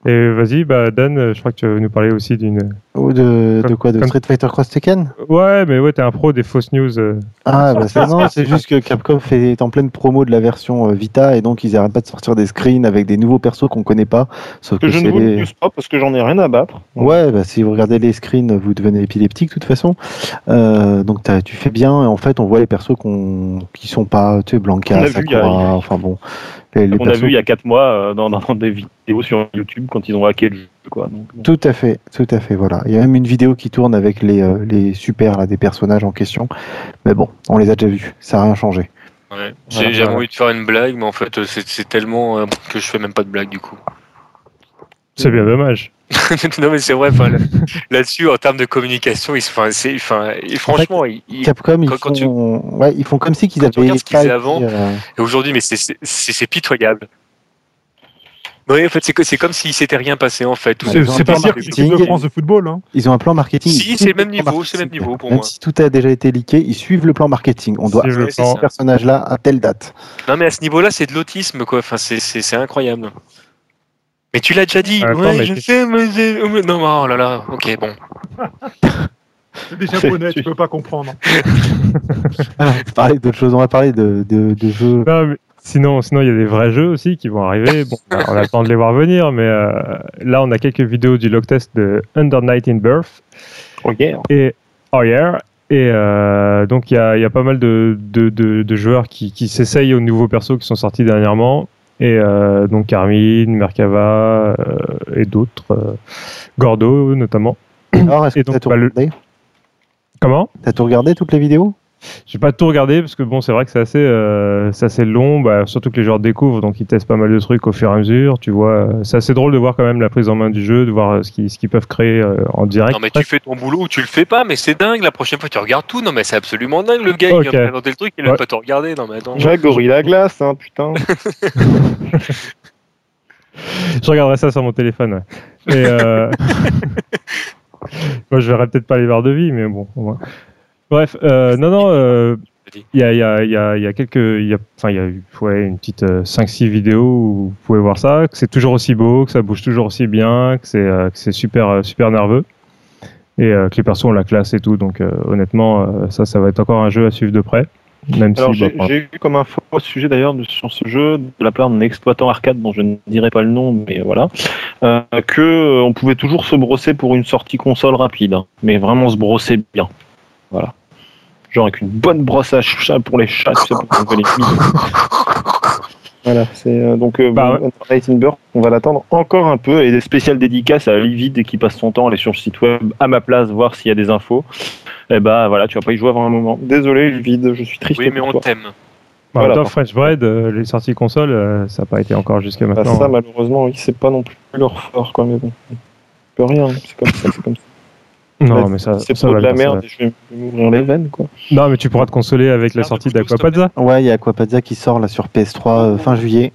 Et vas-y, bah, Dan, euh, je crois que tu vas nous parler aussi d'une. ou de, de quoi De Comme- Street Fighter Cross Tekken? Ouais, mais ouais, t'es un pro des fausses news. euh. Ah, bah c'est non, c'est juste que Capcom fait, est en pleine promo de la version euh, Vita et donc ils arrêtent pas de sortir des screens avec des nouveaux persos qu'on connaît pas. Sauf Que que, je ne vous les... news pas parce que j'en ai rien à battre. Ouais, bah, si vous regardez les screens, vous devenez épileptique de toute façon. Euh, donc tu fais bien. Et en fait, on voit les persos qu'on, qui sont pas, tu sais, Blanca, Sakura, enfin bon. Les, les On a vu il y a 4 mois euh, dans, dans des vidéos sur YouTube quand ils ont hacké le jeu. Quoi. Donc. Tout à fait, tout à fait, voilà. Il y a même une vidéo qui tourne avec les, euh, les super là, des personnages en question. Mais bon, on les a déjà vus, ça n'a rien changé. Ouais. J'ai Voilà, j'avais voilà. envie de faire une blague, mais en fait, euh, c'est c'est tellement euh, que je fais même pas de blague du coup. C'est bien dommage. non, mais c'est vrai, là-dessus, en termes de communication, ils, enfin, c'est, enfin, et franchement, ils- ils- Capcom, ils quand- quand tu- font, ouais, ils font comme si qu'ils avaient ce qu'ils avant, euh, et aujourd'hui, mais c'est- pitoyable. Oui, en fait, c'est que- c'est comme s'il s'était rien passé, en fait. C'est ils ont c'est un pas plan dire que de France de football. Hein. Ils ont un plan marketing. Si, c'est le suivent même niveau, c'est même marketing. niveau pour Même moi. si tout a déjà été leaké, ils suivent le plan marketing. On doit ça. ce personnage-là à telle date. Non, mais à ce niveau-là, c'est de l'autisme, quoi. Enfin, c'est- c'est c'est incroyable. Mais tu l'as déjà dit. Attends, ouais, mais je sais, mais oh, mais non, oh là là. Ok, bon. C'est des japonais, tu peux pas comprendre. Alors, on va parler d'autre chose. On va parler de, de, de jeux. Non, mais Sinon, sinon il y a des vrais jeux aussi qui vont arriver. Bon, on attend de les voir venir, mais euh, là, on a quelques vidéos du log test de Under Night in Birth Oh yeah. et Oh yeah. Et euh, donc, il y a, y a pas mal de, de, de, de joueurs qui, qui s'essayent aux nouveaux persos qui sont sortis dernièrement. Et euh, donc, Carmine, Merkava euh, et d'autres. euh, Gordo, notamment. Alors, est-ce que t'as tout bah, regardé? Comment? T'as tout regardé, toutes les vidéos? J'ai pas tout regardé parce que bon, c'est vrai que c'est assez, euh, c'est assez long, bah, surtout que les joueurs découvrent, donc ils testent pas mal de trucs au fur et à mesure. Tu vois, euh, c'est assez drôle de voir quand même la prise en main du jeu, de voir euh, ce qu'ils, ce qu'ils peuvent créer euh, en direct. Non mais tu fais ton boulot ou tu le fais pas, mais c'est dingue. La prochaine fois tu regardes tout. Non mais c'est absolument dingue. Le gars il Ok. vient de présenter le truc, il va Ouais. pas tout regarder. Non mais attends. Gorilla Glace, hein, putain. Je regarderai ça sur mon téléphone. ouais. Et euh... moi, je verrai peut-être pas les barres de vie, mais bon. au moins. Bref, euh, non, non. euh, Il y, a, il y, a, il y, a, il y a quelques, il y a, enfin, il y a eu ouais, une petite euh, 5-6 vidéos où vous pouvez voir ça, que c'est toujours aussi beau, que ça bouge toujours aussi bien, que c'est, euh, que c'est super, euh, super nerveux et euh, que les persos ont la classe et tout. Donc, euh, honnêtement, euh, ça, ça va être encore un jeu à suivre de près. Même Alors si, j'ai bah, j'ai eu comme info au sujet d'ailleurs de- sur ce jeu de la part d'un exploitant arcade dont je ne dirai pas le nom, mais voilà, euh, que euh, on pouvait toujours se brosser pour une sortie console rapide, hein, mais vraiment se brosser bien, voilà. Genre avec une bonne brosse à chat pour les chats, tu sais, pour les. Voilà, c'est euh, donc euh, Bah bon, on va l'attendre encore un peu et des spéciales dédicaces à Livid qui passe son temps à aller sur le site web à ma place voir s'il y a des infos. Et bah voilà, tu vas pas y jouer avant un moment. Désolé Livid, je suis triste Oui mais pour on toi. t'aime. bah, voilà, dans French Bread, euh, les sorties console, euh, ça n'a pas été encore jusqu'à Bah, maintenant. ça, malheureusement, oui, c'est pas non plus leur fort, quoi, mais bon. On peut rien, c'est comme ça, c'est comme ça. Non, mais ça, c'est ça de la merde, je vais m'ouvrir les veines, quoi. Non, mais tu pourras te consoler avec la sortie d'Aquapadza. Ouais, il y a Aquapadza qui sort là sur PS3 euh, fin juillet.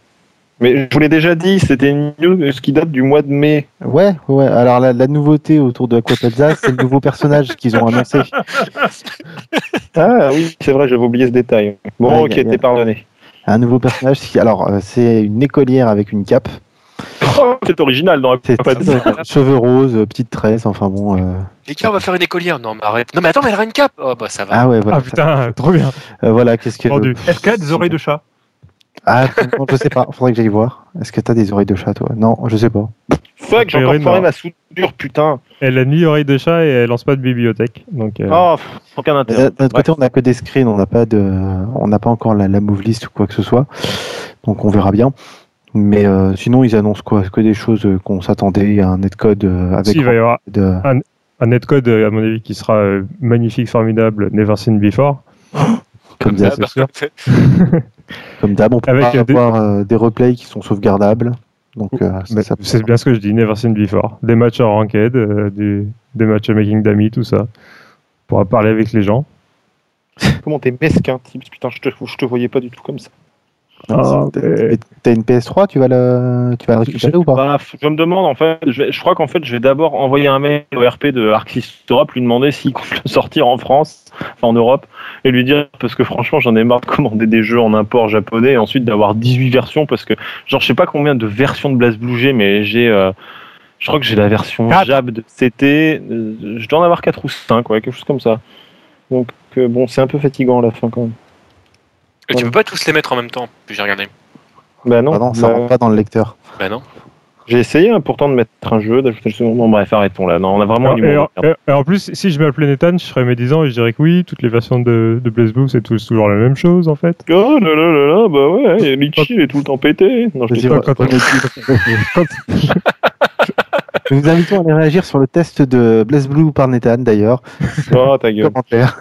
Mais je vous l'ai déjà dit, c'était une news qui date du mois de mai. Ouais, ouais. Alors la, la nouveauté autour de Aquapadza, c'est le nouveau personnage qu'ils ont annoncé. Ah oui, c'est vrai, j'avais oublié ce détail. Bon, Ouais, ok, y a- t'es pardonné. Un nouveau personnage. qui- Alors euh, c'est une écolière avec une cape. Oh, c'est original C'est pas de cheveux roses, euh, petite tresse. Enfin bon. euh, Les gars on va faire une écolière. Non mais arrête. Non mais attends mais elle a une cape. Oh bah ça va. Ah ouais, voilà. Ah putain, trop bien. Euh, voilà, qu'est-ce que. Vendu. Est-ce qu'elle a des oreilles de chat? Ah, non, je sais pas. Faudrait que j'aille voir. Est-ce que t'as des oreilles de chat, toi? Non, je sais pas. Fuck, j'ai encore foiré non. ma soudure, putain. Elle a ni oreille de chat et elle lance pas de bibliothèque. Donc, euh, Oh, pff, aucun Mais intérêt. D'un autre côté, on n'a que des screens, on n'a pas de, on n'a pas encore la, la move list ou quoi que ce soit. Donc on verra bien. Mais euh, sinon, ils annoncent quoi? Que des choses euh, qu'on s'attendait? Il y a un netcode euh, avec si, il va y avoir de... un netcode, à mon avis, qui sera magnifique, formidable, never seen before. comme d'hab. sûr. Comme d'hab, on peut Avec, des- avoir euh, des replays qui sont sauvegardables. Donc euh, ça- Mais ça- C'est bien ce que je dis, never seen before. Des matchs en ranked, euh, du- des matchs making d'amis, tout ça. On pourra parler avec les gens. Comment t'es mesquin, Tips Putain, je te, je te voyais pas du tout comme ça. Ah, T'as- une PS3, tu vas la, tu vas la récupérer ou pas? Bah, je me demande en fait, je, crois qu'en fait je vais d'abord envoyer un mail au RP de Arc System Europe, lui demander s'il compte le sortir en France, enfin en Europe, et lui dire parce que franchement j'en ai marre de commander des jeux en import japonais et ensuite d'avoir 18 versions parce que genre je sais pas combien de versions de Blaze Blue j'ai mais j'ai euh, je crois que j'ai la version. Jab de CT, euh, je dois en avoir 4 ou 5 ouais, quelque chose comme ça. Donc euh, bon, c'est un peu fatigant à la fin quand même. Tu peux pas tous les mettre en même temps. Puis j'ai regardé. Bah non, Ah non, ça bah, rentre pas dans le lecteur. Bah non. j'ai essayé hein, pourtant de mettre un jeu, d'ajouter le second. Bon bref, arrêtons là. Non, on a vraiment du et, monde. en, et- et en plus, si je m'appelais Nathan, je 10 ans et je dirais que oui, toutes les versions de, de Blaze Blue, c'est tous- toujours la même chose en fait. Oh là là là là, bah ouais, Litchi il est tout le temps pété. Non, je dis Quand- re- quand- remets- Nous vous invitons à aller réagir sur le test de Blaze Blue par Nathan d'ailleurs. Oh ta gueule. Commentaire.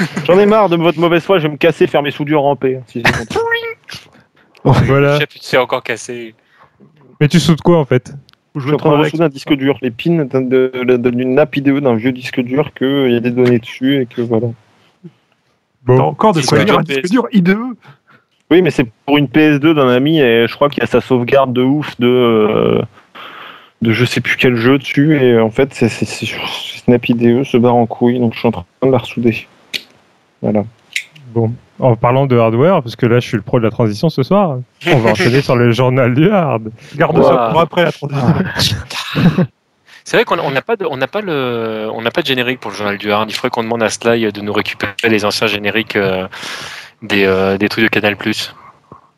J'en ai marre de votre mauvaise foi, je vais me casser, faire mes soudures en paix. Si c'est. Voilà. T'es encore cassé. Mais tu sautes quoi en fait? Je suis en train de ressouder un disque dur, les pins d'une nappe vidéo d'un vieux disque dur qu'il y a des données dessus et que voilà. T'as Bon, encore de quoi c'est dire un disque dur IDE. Oui, mais c'est pour une PS2 d'un ami et je crois qu'il y a sa sauvegarde de ouf de, euh, de je sais plus quel jeu dessus et en fait c'est c'est- c'est- c'est Snap IDE se barre en couille donc je suis en train de la ressouder. Voilà. bon. En parlant de hardware, parce que là je suis le pro de la transition ce soir, on va enchaîner sur le journal du hard. Garde Ouah. ça pour après la transition. C'est vrai qu'on on n'a pas de, on n'a pas le, on n'a pas de générique pour le journal du hard. Il faudrait qu'on demande à Sly de nous récupérer les anciens génériques. euh, des, euh, des trucs de Canal Plus.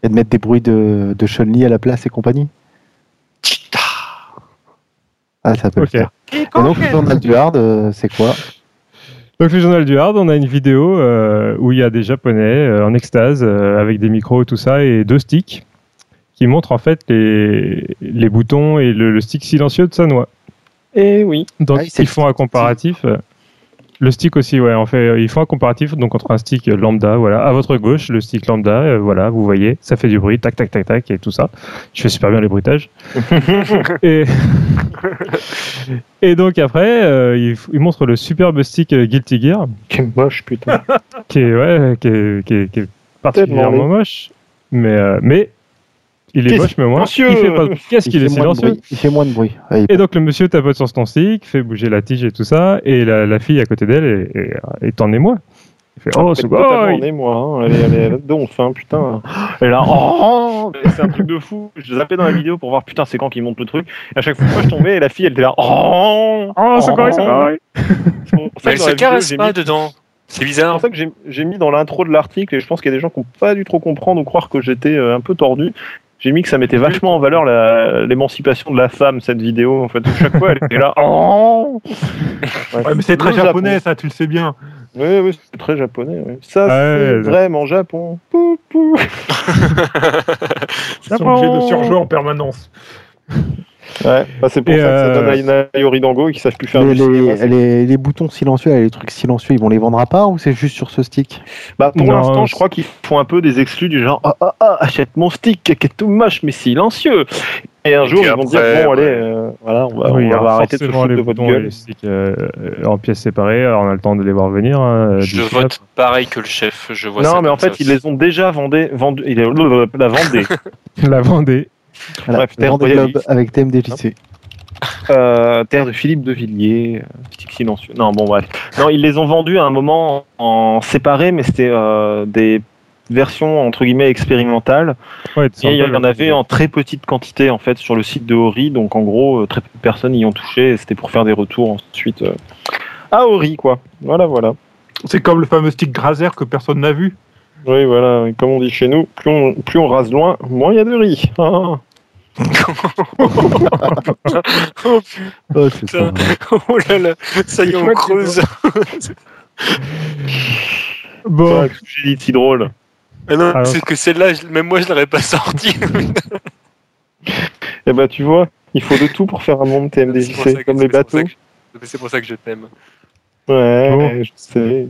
Et de mettre des bruits de, de Chun-Li à la place et compagnie Ah, ça peut Ok. le faire. Et donc, le journal du hard, euh, c'est quoi? Donc le journal du hard, on a une vidéo euh, où il y a des japonais euh, en extase euh, avec des micros et tout ça et deux sticks qui montrent en fait les, les boutons et le, le stick silencieux de Sanoa. Et oui. Donc Ah ils font un comparatif. Euh, Le stick aussi, ouais, en fait, ils font un comparatif donc entre un stick lambda, voilà, à votre gauche, le stick lambda, euh, voilà, vous voyez, ça fait du bruit, tac, tac, tac, tac, et tout ça. Je fais super bien les bruitages. et, et donc après, euh, ils, ils montrent le superbe stick euh, Guilty Gear, Quel moche, putain. qui est, ouais, qui est, qui est- qui est particulièrement moche, mais, euh, mais il est moche, mais Silencieux il fait pas, qu'est-ce qu'il est fait moins de silencieux bruit. Il fait moins de bruit. Ouais, il- et donc le monsieur tapote sur son stick, fait bouger la tige et tout ça, et la, la fille à côté d'elle est, est, est en émoi. Il fait Oh, C'est c'est quoi en émoi, hein. Elle est, elle est là-dedans, enfin, putain. Elle est là, oh, c'est un truc de fou. Je zappais dans la vidéo pour voir, putain, c'est quand qu'il monte le truc. Et à chaque fois, je tombais et la fille, elle était là, oh, Oh, c'est quoi, c'est quoi C'est Mais que elle se caresse pas mis- dedans. C'est C'est bizarre. pour ça que j'ai- j'ai mis dans l'intro de l'article, et je pense qu'il y a des gens qui n'ont pas dû trop comprendre ou croire que j'étais euh, un peu tordu. J'ai mis que ça mettait vachement en valeur l'émancipation de la femme, cette vidéo. En fait, chaque fois, elle était là. Oh Ouais, mais c'est très japonais, Japon. ça, tu le sais bien. Oui, oui, c'est très japonais. oui. Ça, Ouais, c'est ouais. vraiment Japon. Pou, pou. Ils sont obligés de surjouer en permanence. Ouais, bah, c'est pour Et, ça que ça euh, donne à Dango et qu'ils savent plus faire les, du cinéma. les, les- les boutons silencieux, les trucs silencieux, ils vont les vendre à part ou c'est juste sur ce stick? Bah, pour l'instant, je c'est- crois qu'ils font un peu des exclus du genre Ah ah ah, achète mon stick qui est tout moche mais silencieux. Et un jour, ils vont après, dire Bon, allez, euh, voilà, on va, Oui, on va alors arrêter de se foutre de votre gueule. les sticks euh, en pièces séparées, alors on a le temps de les voir venir. hein, Je vote pareil que le chef. Je vois ça Non, mais en fait, ils les ont déjà vendés. Vendu, il est, la vendée. La Vendée. Voilà, Bref, Terre Globe avec TMDJC. Euh, terre de Philippe de Villiers, euh, stick silencieux. Non, bon, bref. Non, ils les ont vendus à un moment en séparé, mais c'était euh, des versions entre guillemets expérimentales. Ouais, Et il y en avait en très petite quantité en fait sur le site de Ori, donc en gros euh, très peu de personnes y ont touché. C'était pour faire des retours ensuite euh, à Ori, quoi. Voilà, voilà. C'est comme le fameux stick Grazer que personne n'a vu. Oui, voilà. Comme on dit chez nous, plus on, plus on rase loin, moins il y a de riz. Ah. Oh Oh, putain. Oh là là. Ça y est, on creuse. Bon, Ouais, j'ai dit si drôle. Ah non, Alors- c'est que celle-là, même moi, je l'aurais pas sortie. Eh ben, tu vois, il faut de tout pour faire un monde TMDJC, comme les bateaux. C'est pour ça que je t'aime. Ouais, Bon. je sais.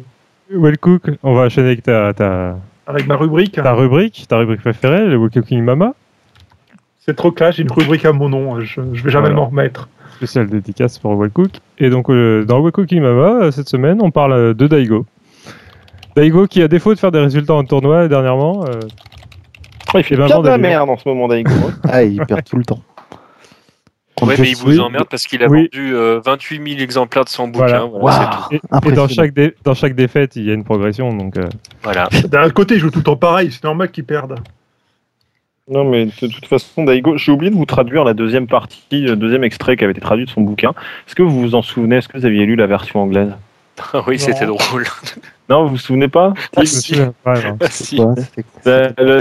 Wellcook, on va enchaîner avec ta, ta, Avec ma rubrique. ta rubrique, ta rubrique préférée, le Cooking Mama, C'est trop clash, j'ai une rubrique à mon nom. Je, je vais jamais Voilà. m'en remettre. spéciale dédicace pour Wellcook. Et donc, euh, dans le Cooking Mama, euh, cette semaine, on parle euh, de Daigo. Daigo qui, à défaut de faire des résultats en tournoi dernièrement, euh, Ouais, il fait Eh ben, bien de la merde en ce moment, Daigo. Ah, il perd tout le temps. Ouais, Je mais il vous emmerde parce qu'il a Oui. vendu euh, 28 000 exemplaires de son Voilà. bouquin. Voilà, et, dans, chaque dé- dans chaque défaite, il y a une progression. Donc, euh, Voilà. D'un côté, il joue tout le temps pareil, c'est normal qu'il perde. Non, mais de toute façon, Daigo, j'ai oublié de vous traduire la deuxième partie, le deuxième extrait qui avait été traduit de son bouquin. Est-ce que vous vous en souvenez? Est-ce que vous aviez lu la version anglaise? Ah oui, c'était drôle. Non, vous vous souvenez pas Ah, si. si.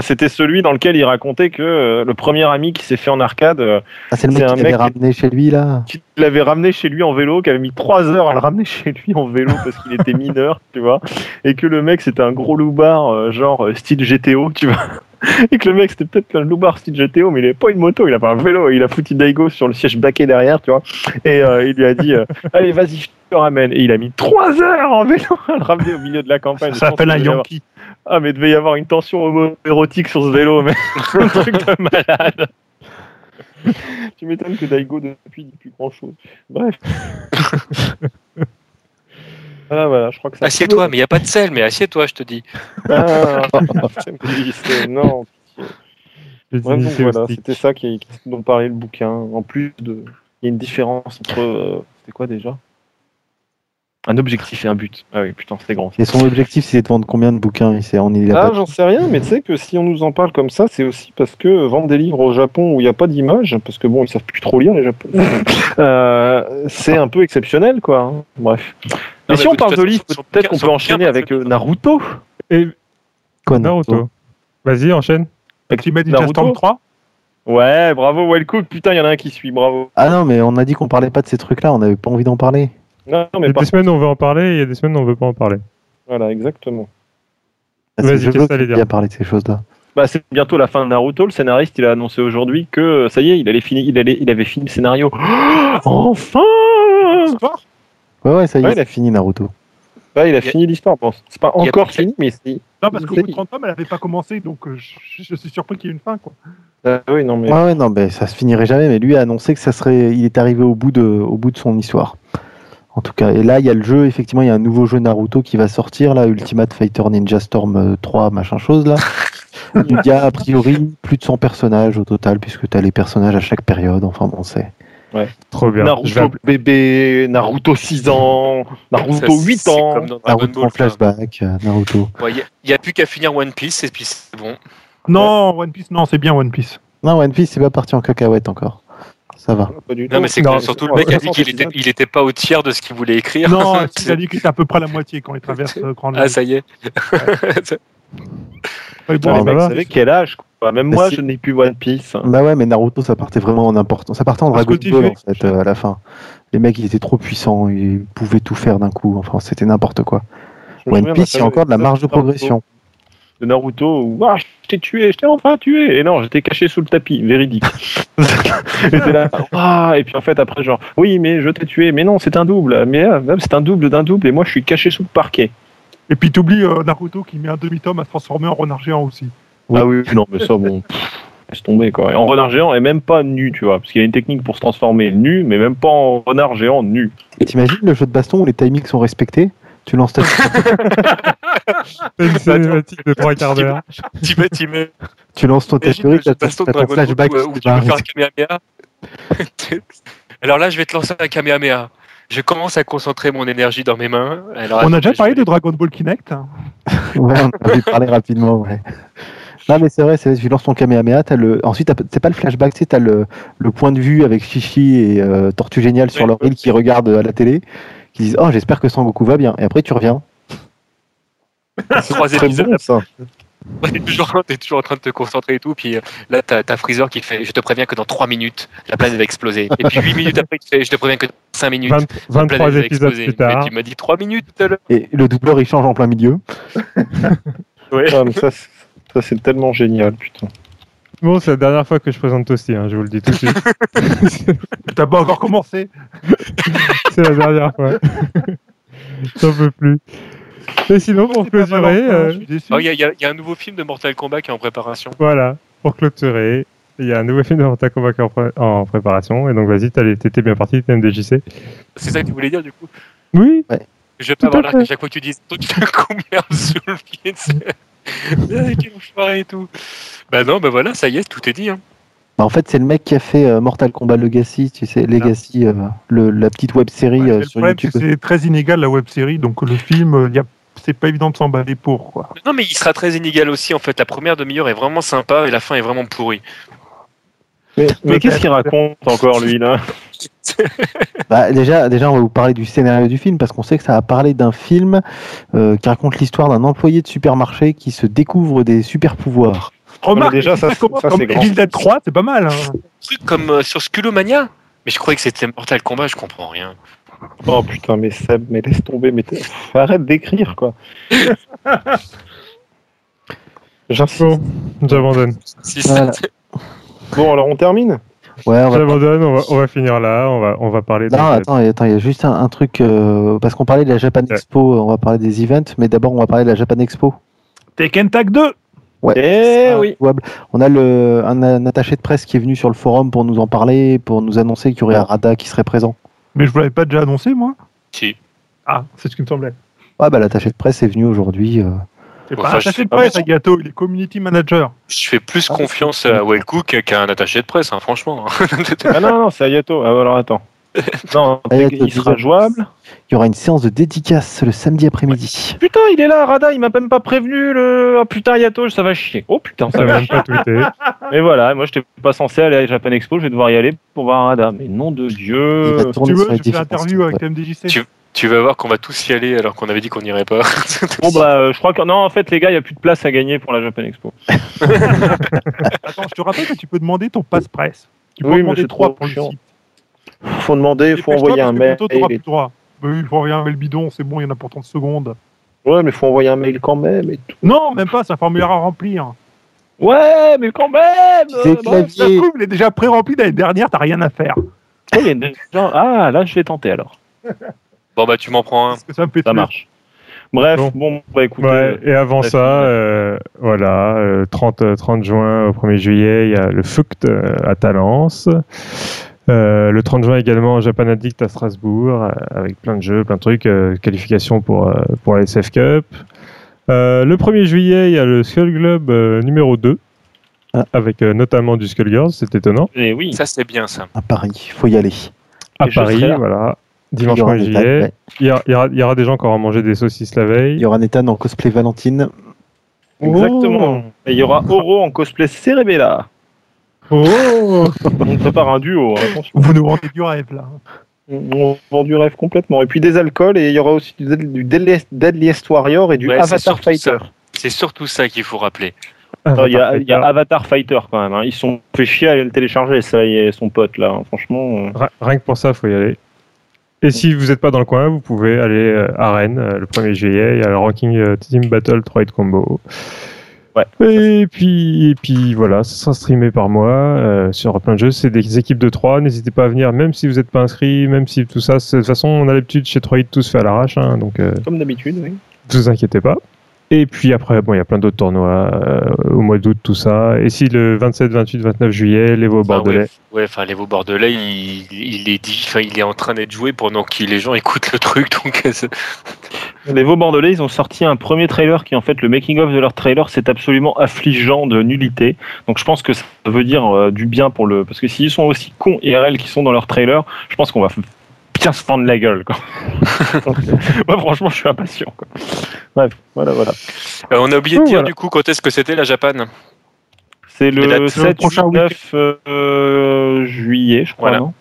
C'était celui dans lequel il racontait que euh, le premier ami qui s'est fait en arcade, euh, Ah, c'est le mec un qui mec ramené chez lui, là. qui l'avait ramené chez lui en vélo, qui avait mis trois heures à le ramener chez lui en vélo parce qu'il était mineur, tu vois, et que le mec c'était un gros loupard, euh, genre style GTO, tu vois, et que le mec c'était peut-être un loupard style GTO, mais il avait pas une moto, il a pas un vélo, il a foutu Daigo sur le siège baquet derrière, tu vois, et euh, il lui a dit, euh, allez vas-y, je te ramène, et il a mis trois heures en vélo à le ramener au milieu de la campagne. Ça s'appelle un avoir- Yankee. Ah, mais il devait y avoir une tension homo-érotique sur ce vélo, mais un truc de malade. tu m'étonnes que Daigo depuis dit plus grand chose. Bref. voilà, voilà, je crois que ça. Assieds-toi, mais il n'y a pas de sel, mais assieds-toi, je te dis. Ah, c'est- non. Bref, donc voilà, c'était ça qui, dont parlait le bouquin. En plus de, il y a une différence entre. euh, c'était quoi déjà? Un objectif et un but. Ah oui, putain, c'était grand. Et son objectif, c'est de vendre combien de bouquins Il Ah, j'en sais rien, mais tu sais que si on nous en parle comme ça, c'est aussi parce que vendre des livres au Japon où il n'y a pas d'image, parce que bon, ils savent plus trop lire les Japonais, euh, c'est un peu exceptionnel, quoi. hein. Bref. Mais mais si on parle de son peut-être qu'on peut enchaîner avec euh. Naruto. Et Quoi, Naruto. Vas-y, enchaîne. Ultimate Ninja Naruto Storm 3 Ouais, bravo Wellcook, putain, il y en a un qui suit, bravo. Ah non, mais on a dit qu'on parlait pas de ces trucs-là, on n'avait pas envie d'en parler. Non, Il y mais a des semaines où on veut en parler, il y a des semaines où on veut pas en parler. voilà, exactement. Ah, Vas-y, qu'est-ce que bien parler de ces choses-là. Bah, c'est bientôt la fin de Naruto. Le scénariste, il a annoncé aujourd'hui que ça y est, il allait fini, il allait, il avait fini le scénario. enfin Histoire Ouais, ouais, ça y est, Ouais, il a- fini Naruto. Ouais, il a fini l'histoire. Bon, c'est pas a encore fini, mais si. Non, parce qu'au bout de 30 tomes, elle avait pas commencé, donc euh, je, je suis surpris qu'il y ait une fin, quoi. Ah oui, non mais. Ouais, ouais, non, mais ça se finirait jamais, mais lui a annoncé que ça serait, il est arrivé au bout de, au bout de son histoire. En tout cas, et là, il y a le jeu, effectivement, il y a un nouveau jeu Naruto qui va sortir, là, Ultimate Fighter Ninja Storm euh, 3, machin chose, là. Il y a, a priori, plus de 100 personnages au total, puisque tu as les personnages à chaque période, enfin bon, c'est... Trop bien. Naruto bébé, Naruto 6 ans, Naruto Ça, 8 c'est ans. comme dans Dragon Naruto en flashback, euh, Naruto. Ouais, Il n'y a, plus qu'à finir One Piece et puis c'est bon. Non, One Piece, non, c'est bien One Piece. Non, One Piece, c'est pas parti en cacahuète encore. Ça va. Non, mais c'est surtout le c'est- mec a dit qu'il c'est- était, il était pas au tiers de ce qu'il voulait écrire. Non, il C'est- a dit que c'était à peu près la moitié quand il traverse euh, Grand ah, ça y est. Ouais, bon, Ah, les mecs, vous savez quel âge quoi. Même moi, je n'ai plus One Piece. Bah ouais, mais Naruto, ça partait vraiment en important. Ça partait en Dragon Ball, en fait, euh, à la fin. Les mecs, ils étaient trop puissants, ils pouvaient tout faire d'un coup. Enfin, c'était n'importe quoi. Je One Piece, il y a encore de la marge de progression. De Naruto où ah, je t'ai tué, je t'ai enfin tué. Et non, j'étais caché sous le tapis, véridique. et t'es là, ah, et puis en fait, après, genre, oui, mais je t'ai tué, mais non, c'est un double. Mais ah, c'est un double d'un double, et moi, je suis caché sous le parquet. Et puis t'oublies euh, Naruto qui met un demi-tome à se transformer en renard géant aussi. Oui. Ah oui, non, mais ça, bon, pff, laisse tomber, quoi. Et en renard géant, et même pas nu, tu vois, parce qu'il y a une technique pour se transformer nu, mais même pas en renard géant nu. T'imagines le jeu de baston où les timings sont respectés? Tu lances ta une cinématique de trois quarts d'heure. Tu mets, tu mets. tu lances ton jeu t'as ton flashback. où, euh, où qui tu peux va faire un Kamehameha. Alors là, je vais te lancer un Kamehameha. Je commence à concentrer mon énergie dans mes mains. Alors, On a déjà parlé vais- de Dragon Ball Kinect. Ouais, on avait parlé rapidement, ouais. Non, mais c'est vrai, c'est vrai, tu lances ton Kamehameha, t'as le... ensuite, c'est pas le flashback, tu t'as le... le point de vue avec Chichi et euh, Tortue Géniale sur leur île qui regardent à la télé, qui disent Oh, j'espère que Sangoku va bien. Et après, tu reviens. Trois épisodes. bon, ça. T'es toujours, t'es toujours en train de te concentrer et tout. Puis euh, là, t'as, t'as Freezer qui fait Je te préviens que dans 3 minutes, la planète va exploser. Et puis 8 minutes après, tu fais Je te préviens que dans 5 minutes, 20 la 23 planète va épisodes exploser. plus tard. Mais tu m'as dit 3 minutes tout à l'heure. Et le doubleur, il change en plein milieu. Ouais. Ah, mais ça, c'est- ça, c'est tellement génial, putain. Bon, c'est la dernière fois que je présente Toasty, hein, je vous le dis tout de suite. T'as pas encore commencé. c'est la dernière fois. J'en peux plus. Et sinon, pour clôturer, euh. Oh, Il y, a- il y a- il y a un nouveau film de Mortal Kombat qui est en préparation. voilà, pour clôturer, il y a un nouveau film de Mortal Kombat qui est en, pré- en préparation. Et donc, vas-y, t'étais bien parti, t'es MDJC. C'est ça que tu voulais dire du coup? Oui, Je vais pas avoir l'air qu'à chaque fois que tu dis truc, tu combien sous le pied. sais. Ah, et tout. Bah non, bah voilà, ça y est, tout est dit. Hein. Bah, en fait, c'est le mec qui a fait euh, Mortal Kombat Legacy, tu sais, Legacy, euh, le, la petite web série Ouais, euh, mais le sur problème, c'est YouTube. c'est très inégal la web série, donc le film, euh, y a... c'est pas évident de s'emballer pour. Quoi. Non, mais il sera très inégal aussi. En fait, la première demi-heure est vraiment sympa et la fin est vraiment pourrie. Mais, mais qu'est-ce qu'il raconte encore, lui, là? Bah, déjà, déjà, on va vous parler du scénario du film parce qu'on sait que ça va parler d'un film euh, qui raconte l'histoire d'un employé de supermarché qui se découvre des super pouvoirs. Remarque, déjà, ça, ça commence ça, comme c'est grand. Dead 3, c'est pas mal. hein. truc comme euh, sur Sculomania? Mais je croyais que c'était Mortal Kombat, je comprends rien. Oh putain, mais Seb, mais laisse tomber, mais arrête d'écrire, quoi. J'insiste. bon, j'abandonne. Voilà. Bon, alors on termine? Ouais, on va J'abandonne, on va, on va finir là, on va, on va parler de... Non, attends, attends, il y a juste un, un truc euh, parce qu'on parlait de la Japan Ouais. Expo, on va parler des events, mais d'abord on va parler de la Japan Expo. Tekken Tag 2 Ouais. Eh oui. jouable. On a le, un, un attaché de presse qui est venu sur le forum pour nous en parler, pour nous annoncer qu'il y aurait un Rada qui serait présent. Mais je vous l'avais pas déjà annoncé, moi Si. Ah, c'est ce qui me semblait. Ouais, bah l'attaché de presse est venu aujourd'hui. euh. C'est Bon, pas enfin, un je attaché sais de pas, presse, mais- Agato, il est community manager. Je fais plus Ah, confiance à Wellcook qu'à un attaché de presse, hein, franchement. Ah non, non, c'est Ayato. Ah, alors attends. Non, il sera jouable. Il y aura une séance de dédicace le samedi après-midi. Putain, il est là, Rada, il m'a même pas prévenu le. Oh putain, Ayato, ça va chier. Oh putain, ça va même chier. pas tweeter. Mais voilà, moi j'étais pas censé aller à Japan Expo, je vais devoir y aller pour voir Rada. Mais nom de Dieu. tu veux, je fais l'interview avec ouais. MDJC. Tu- Tu vas voir qu'on va tous y aller alors qu'on avait dit qu'on n'irait pas. Bon bah euh, je crois que non en fait les gars il y a plus de place à gagner pour la Japan Expo. Attends, je te rappelle que tu peux demander ton passe presse. Tu peux Oui, demander trois pour le site. Faut demander, faut envoyer un mail. droit. Bah oui, il faut envoyer un mail bidon, c'est bon, il y en a pour 30 secondes. Ouais mais faut envoyer un mail quand même et tout. Non, même pas, c'est un formulaire à remplir. Ouais mais quand même. C'est euh, Ça se clavier. trouve, il est déjà pré-rempli l'année dernière, t'as rien à faire. bon, il y a des gens- Ah là je vais tenter alors. Bon bah tu m'en prends un. Parce que ça me fait Ça tuer. marche. Bref Bon. bon, bah écoutez. Ouais, et avant bref, ça, euh, euh, voilà, euh, 30, euh, 30 juin au 1er juillet, il y a le FUCT euh, à Talence. Euh, le 30 juin également, Japan Addict à Strasbourg, euh, avec plein de jeux, plein de trucs, euh, qualification pour, euh, pour la SF Cup. Euh, le 1er juillet, il y a le Skull Club euh, numéro 2, Ah. avec euh, notamment du Skull Girls, c'est étonnant. Et oui. Ça c'est bien ça. À Paris, faut y aller. À Et Paris, voilà. Il Dimanche y aura 1er Nathan, juillet. ouais. Il y, a- il y aura, il y aura des gens qui auront mangé des saucisses la Il veille. y aura Nathan en cosplay Valentine. Exactement. Et il y aura Oro en cosplay Cerebella. Oh On prépare un duo, hein, attention. Vous nous vendez du rêve là. On vend du rêve complètement. Et puis des alcools, et il y aura aussi du, Deadliest, Warrior et du Ouais, Avatar Fighter. C'est surtout ça qu'il faut rappeler. Il y, a, il y a Avatar Fighter quand même. hein. Ils se sont fait chier à le télécharger, ça y est, son pote là. hein. Franchement. euh. Ri- Rien que pour ça, faut y aller. Et si vous n'êtes pas dans le coin, vous pouvez aller euh, à Rennes euh, le 1er juillet. Il y a le ranking Team Battle 3 hit combo. Ouais. Et puis, et puis voilà, ça sera streamé par moi euh, sur plein de jeux. C'est des équipes de 3. N'hésitez pas à venir, même si vous n'êtes pas inscrit, même si tout ça. De toute façon, on a l'habitude chez 3 hit, tout se fait à l'arrache. hein, donc, euh, Comme d'habitude, oui. ne vous inquiétez pas. Et puis après, bon, il y a plein d'autres tournois euh, au mois d'août, tout ça. Et si le 27, 28, 29 juillet, les Vaux Enfin, Bordelais. ouais, ouais, enfin les Vaux Bordelais, il, il est dit, il est en train d'être joué pendant que les gens écoutent le truc, donc Les Vaux Bordelais, ils ont sorti un premier trailer qui, en fait, le making-of de leur trailer, c'est absolument affligeant de nullité. Donc je pense que ça veut dire euh, du bien pour le. Parce que s'ils sont aussi cons IRL qui sont dans leur trailer, je pense qu'on va bien se fendre la gueule. Quoi. Moi, franchement, je suis impatient. Quoi. Bref, voilà, voilà. Euh, on a oublié de dire voilà. du coup quand est-ce que c'était la Japan? C'est le dates. 7, prochain 8, 9 euh, juillet, je crois, Voilà. non?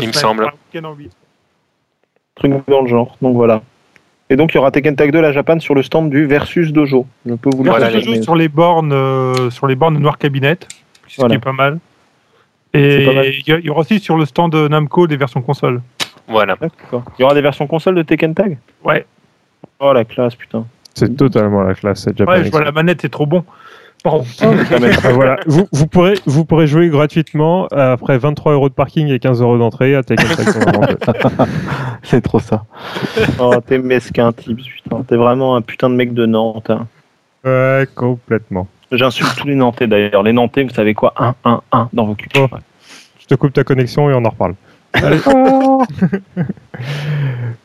Il me semble. truc dans le genre. Donc voilà. Et donc il y aura Tekken Tag 2 la Japan sur le stand du Versus Dojo. Je peux vous le Voilà. Dojo sur les bornes, euh, sur les bornes Noir Cabinet, ce Voilà. qui est pas mal. Et il y, y aura aussi sur le stand de Namco des versions console. Voilà. D'accord. Il y aura des versions console de Tekken Tag? Ouais. Oh la classe, putain. C'est totalement la classe, cette Ouais, je vois la manette, c'est trop bon. Pardon. Ah, voilà. vous, vous, pourrez, vous pourrez jouer gratuitement euh, après 23 euros de parking et 15 euros d'entrée à Tekken Tag Tournament 2. C'est trop ça. Oh, t'es mesquin, Tips, putain. T'es vraiment un putain de mec de Nantes. hein. Ouais, complètement. J'insulte tous les Nantais d'ailleurs. Les Nantais, vous savez quoi? 1, 1, 1 dans vos culs. Oh. Je te coupe ta connexion et on en reparle.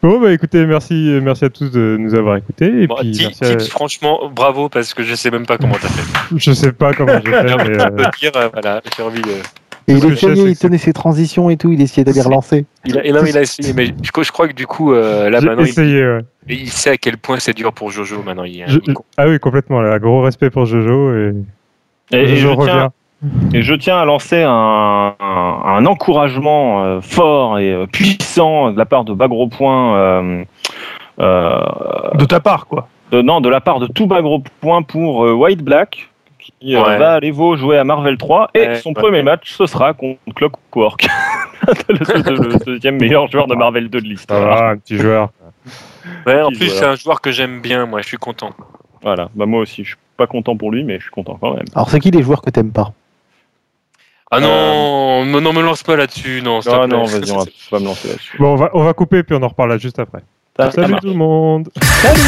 Bon, bah écoutez, merci, merci à tous de nous avoir écoutés. Et Bon, puis, Ti- merci à- Tips, franchement, bravo parce que je sais même pas comment t'as fait. Je sais pas comment j'ai fait, mais euh, dire, euh, voilà, j'ai envie de. Et il sais, essayait, il tenait ses transitions et tout, il essayait de les relancer. Il a, et non, il a essayé, mais je, je crois que du coup, euh, là il, ouais. il sait à quel point c'est dur pour Jojo maintenant. Il, Je- il- ah oui, complètement. Là, gros respect pour Jojo et, Et, et je tiens, reviens. Et je tiens à lancer un, un, un encouragement euh, fort et euh, puissant de la part de Bagro Point. euh, euh, De ta part, quoi. de- non, de la part de tout Bagro Point pour euh, White Black, qui euh, Ouais. va à l'Evo jouer à Marvel 3. Et Ouais, son ouais. premier match, ce sera contre Clockwork, le, deuxième meilleur joueur de Marvel 2 de l'histoire. Ah, un petit joueur. Ouais, en Petit plus, c'est un joueur que j'aime bien, moi, je suis content. Voilà, bah moi aussi, je suis pas content pour lui, mais je suis content quand même. Alors, c'est qui les joueurs que t'aimes pas? Ah euh, non, non, me lance pas là-dessus, non. Non, ah non, vas-y, on va pas me lancer là-dessus. Bon, on va, on va couper puis on en reparle juste après. Ah, Salut tout le monde. Salut.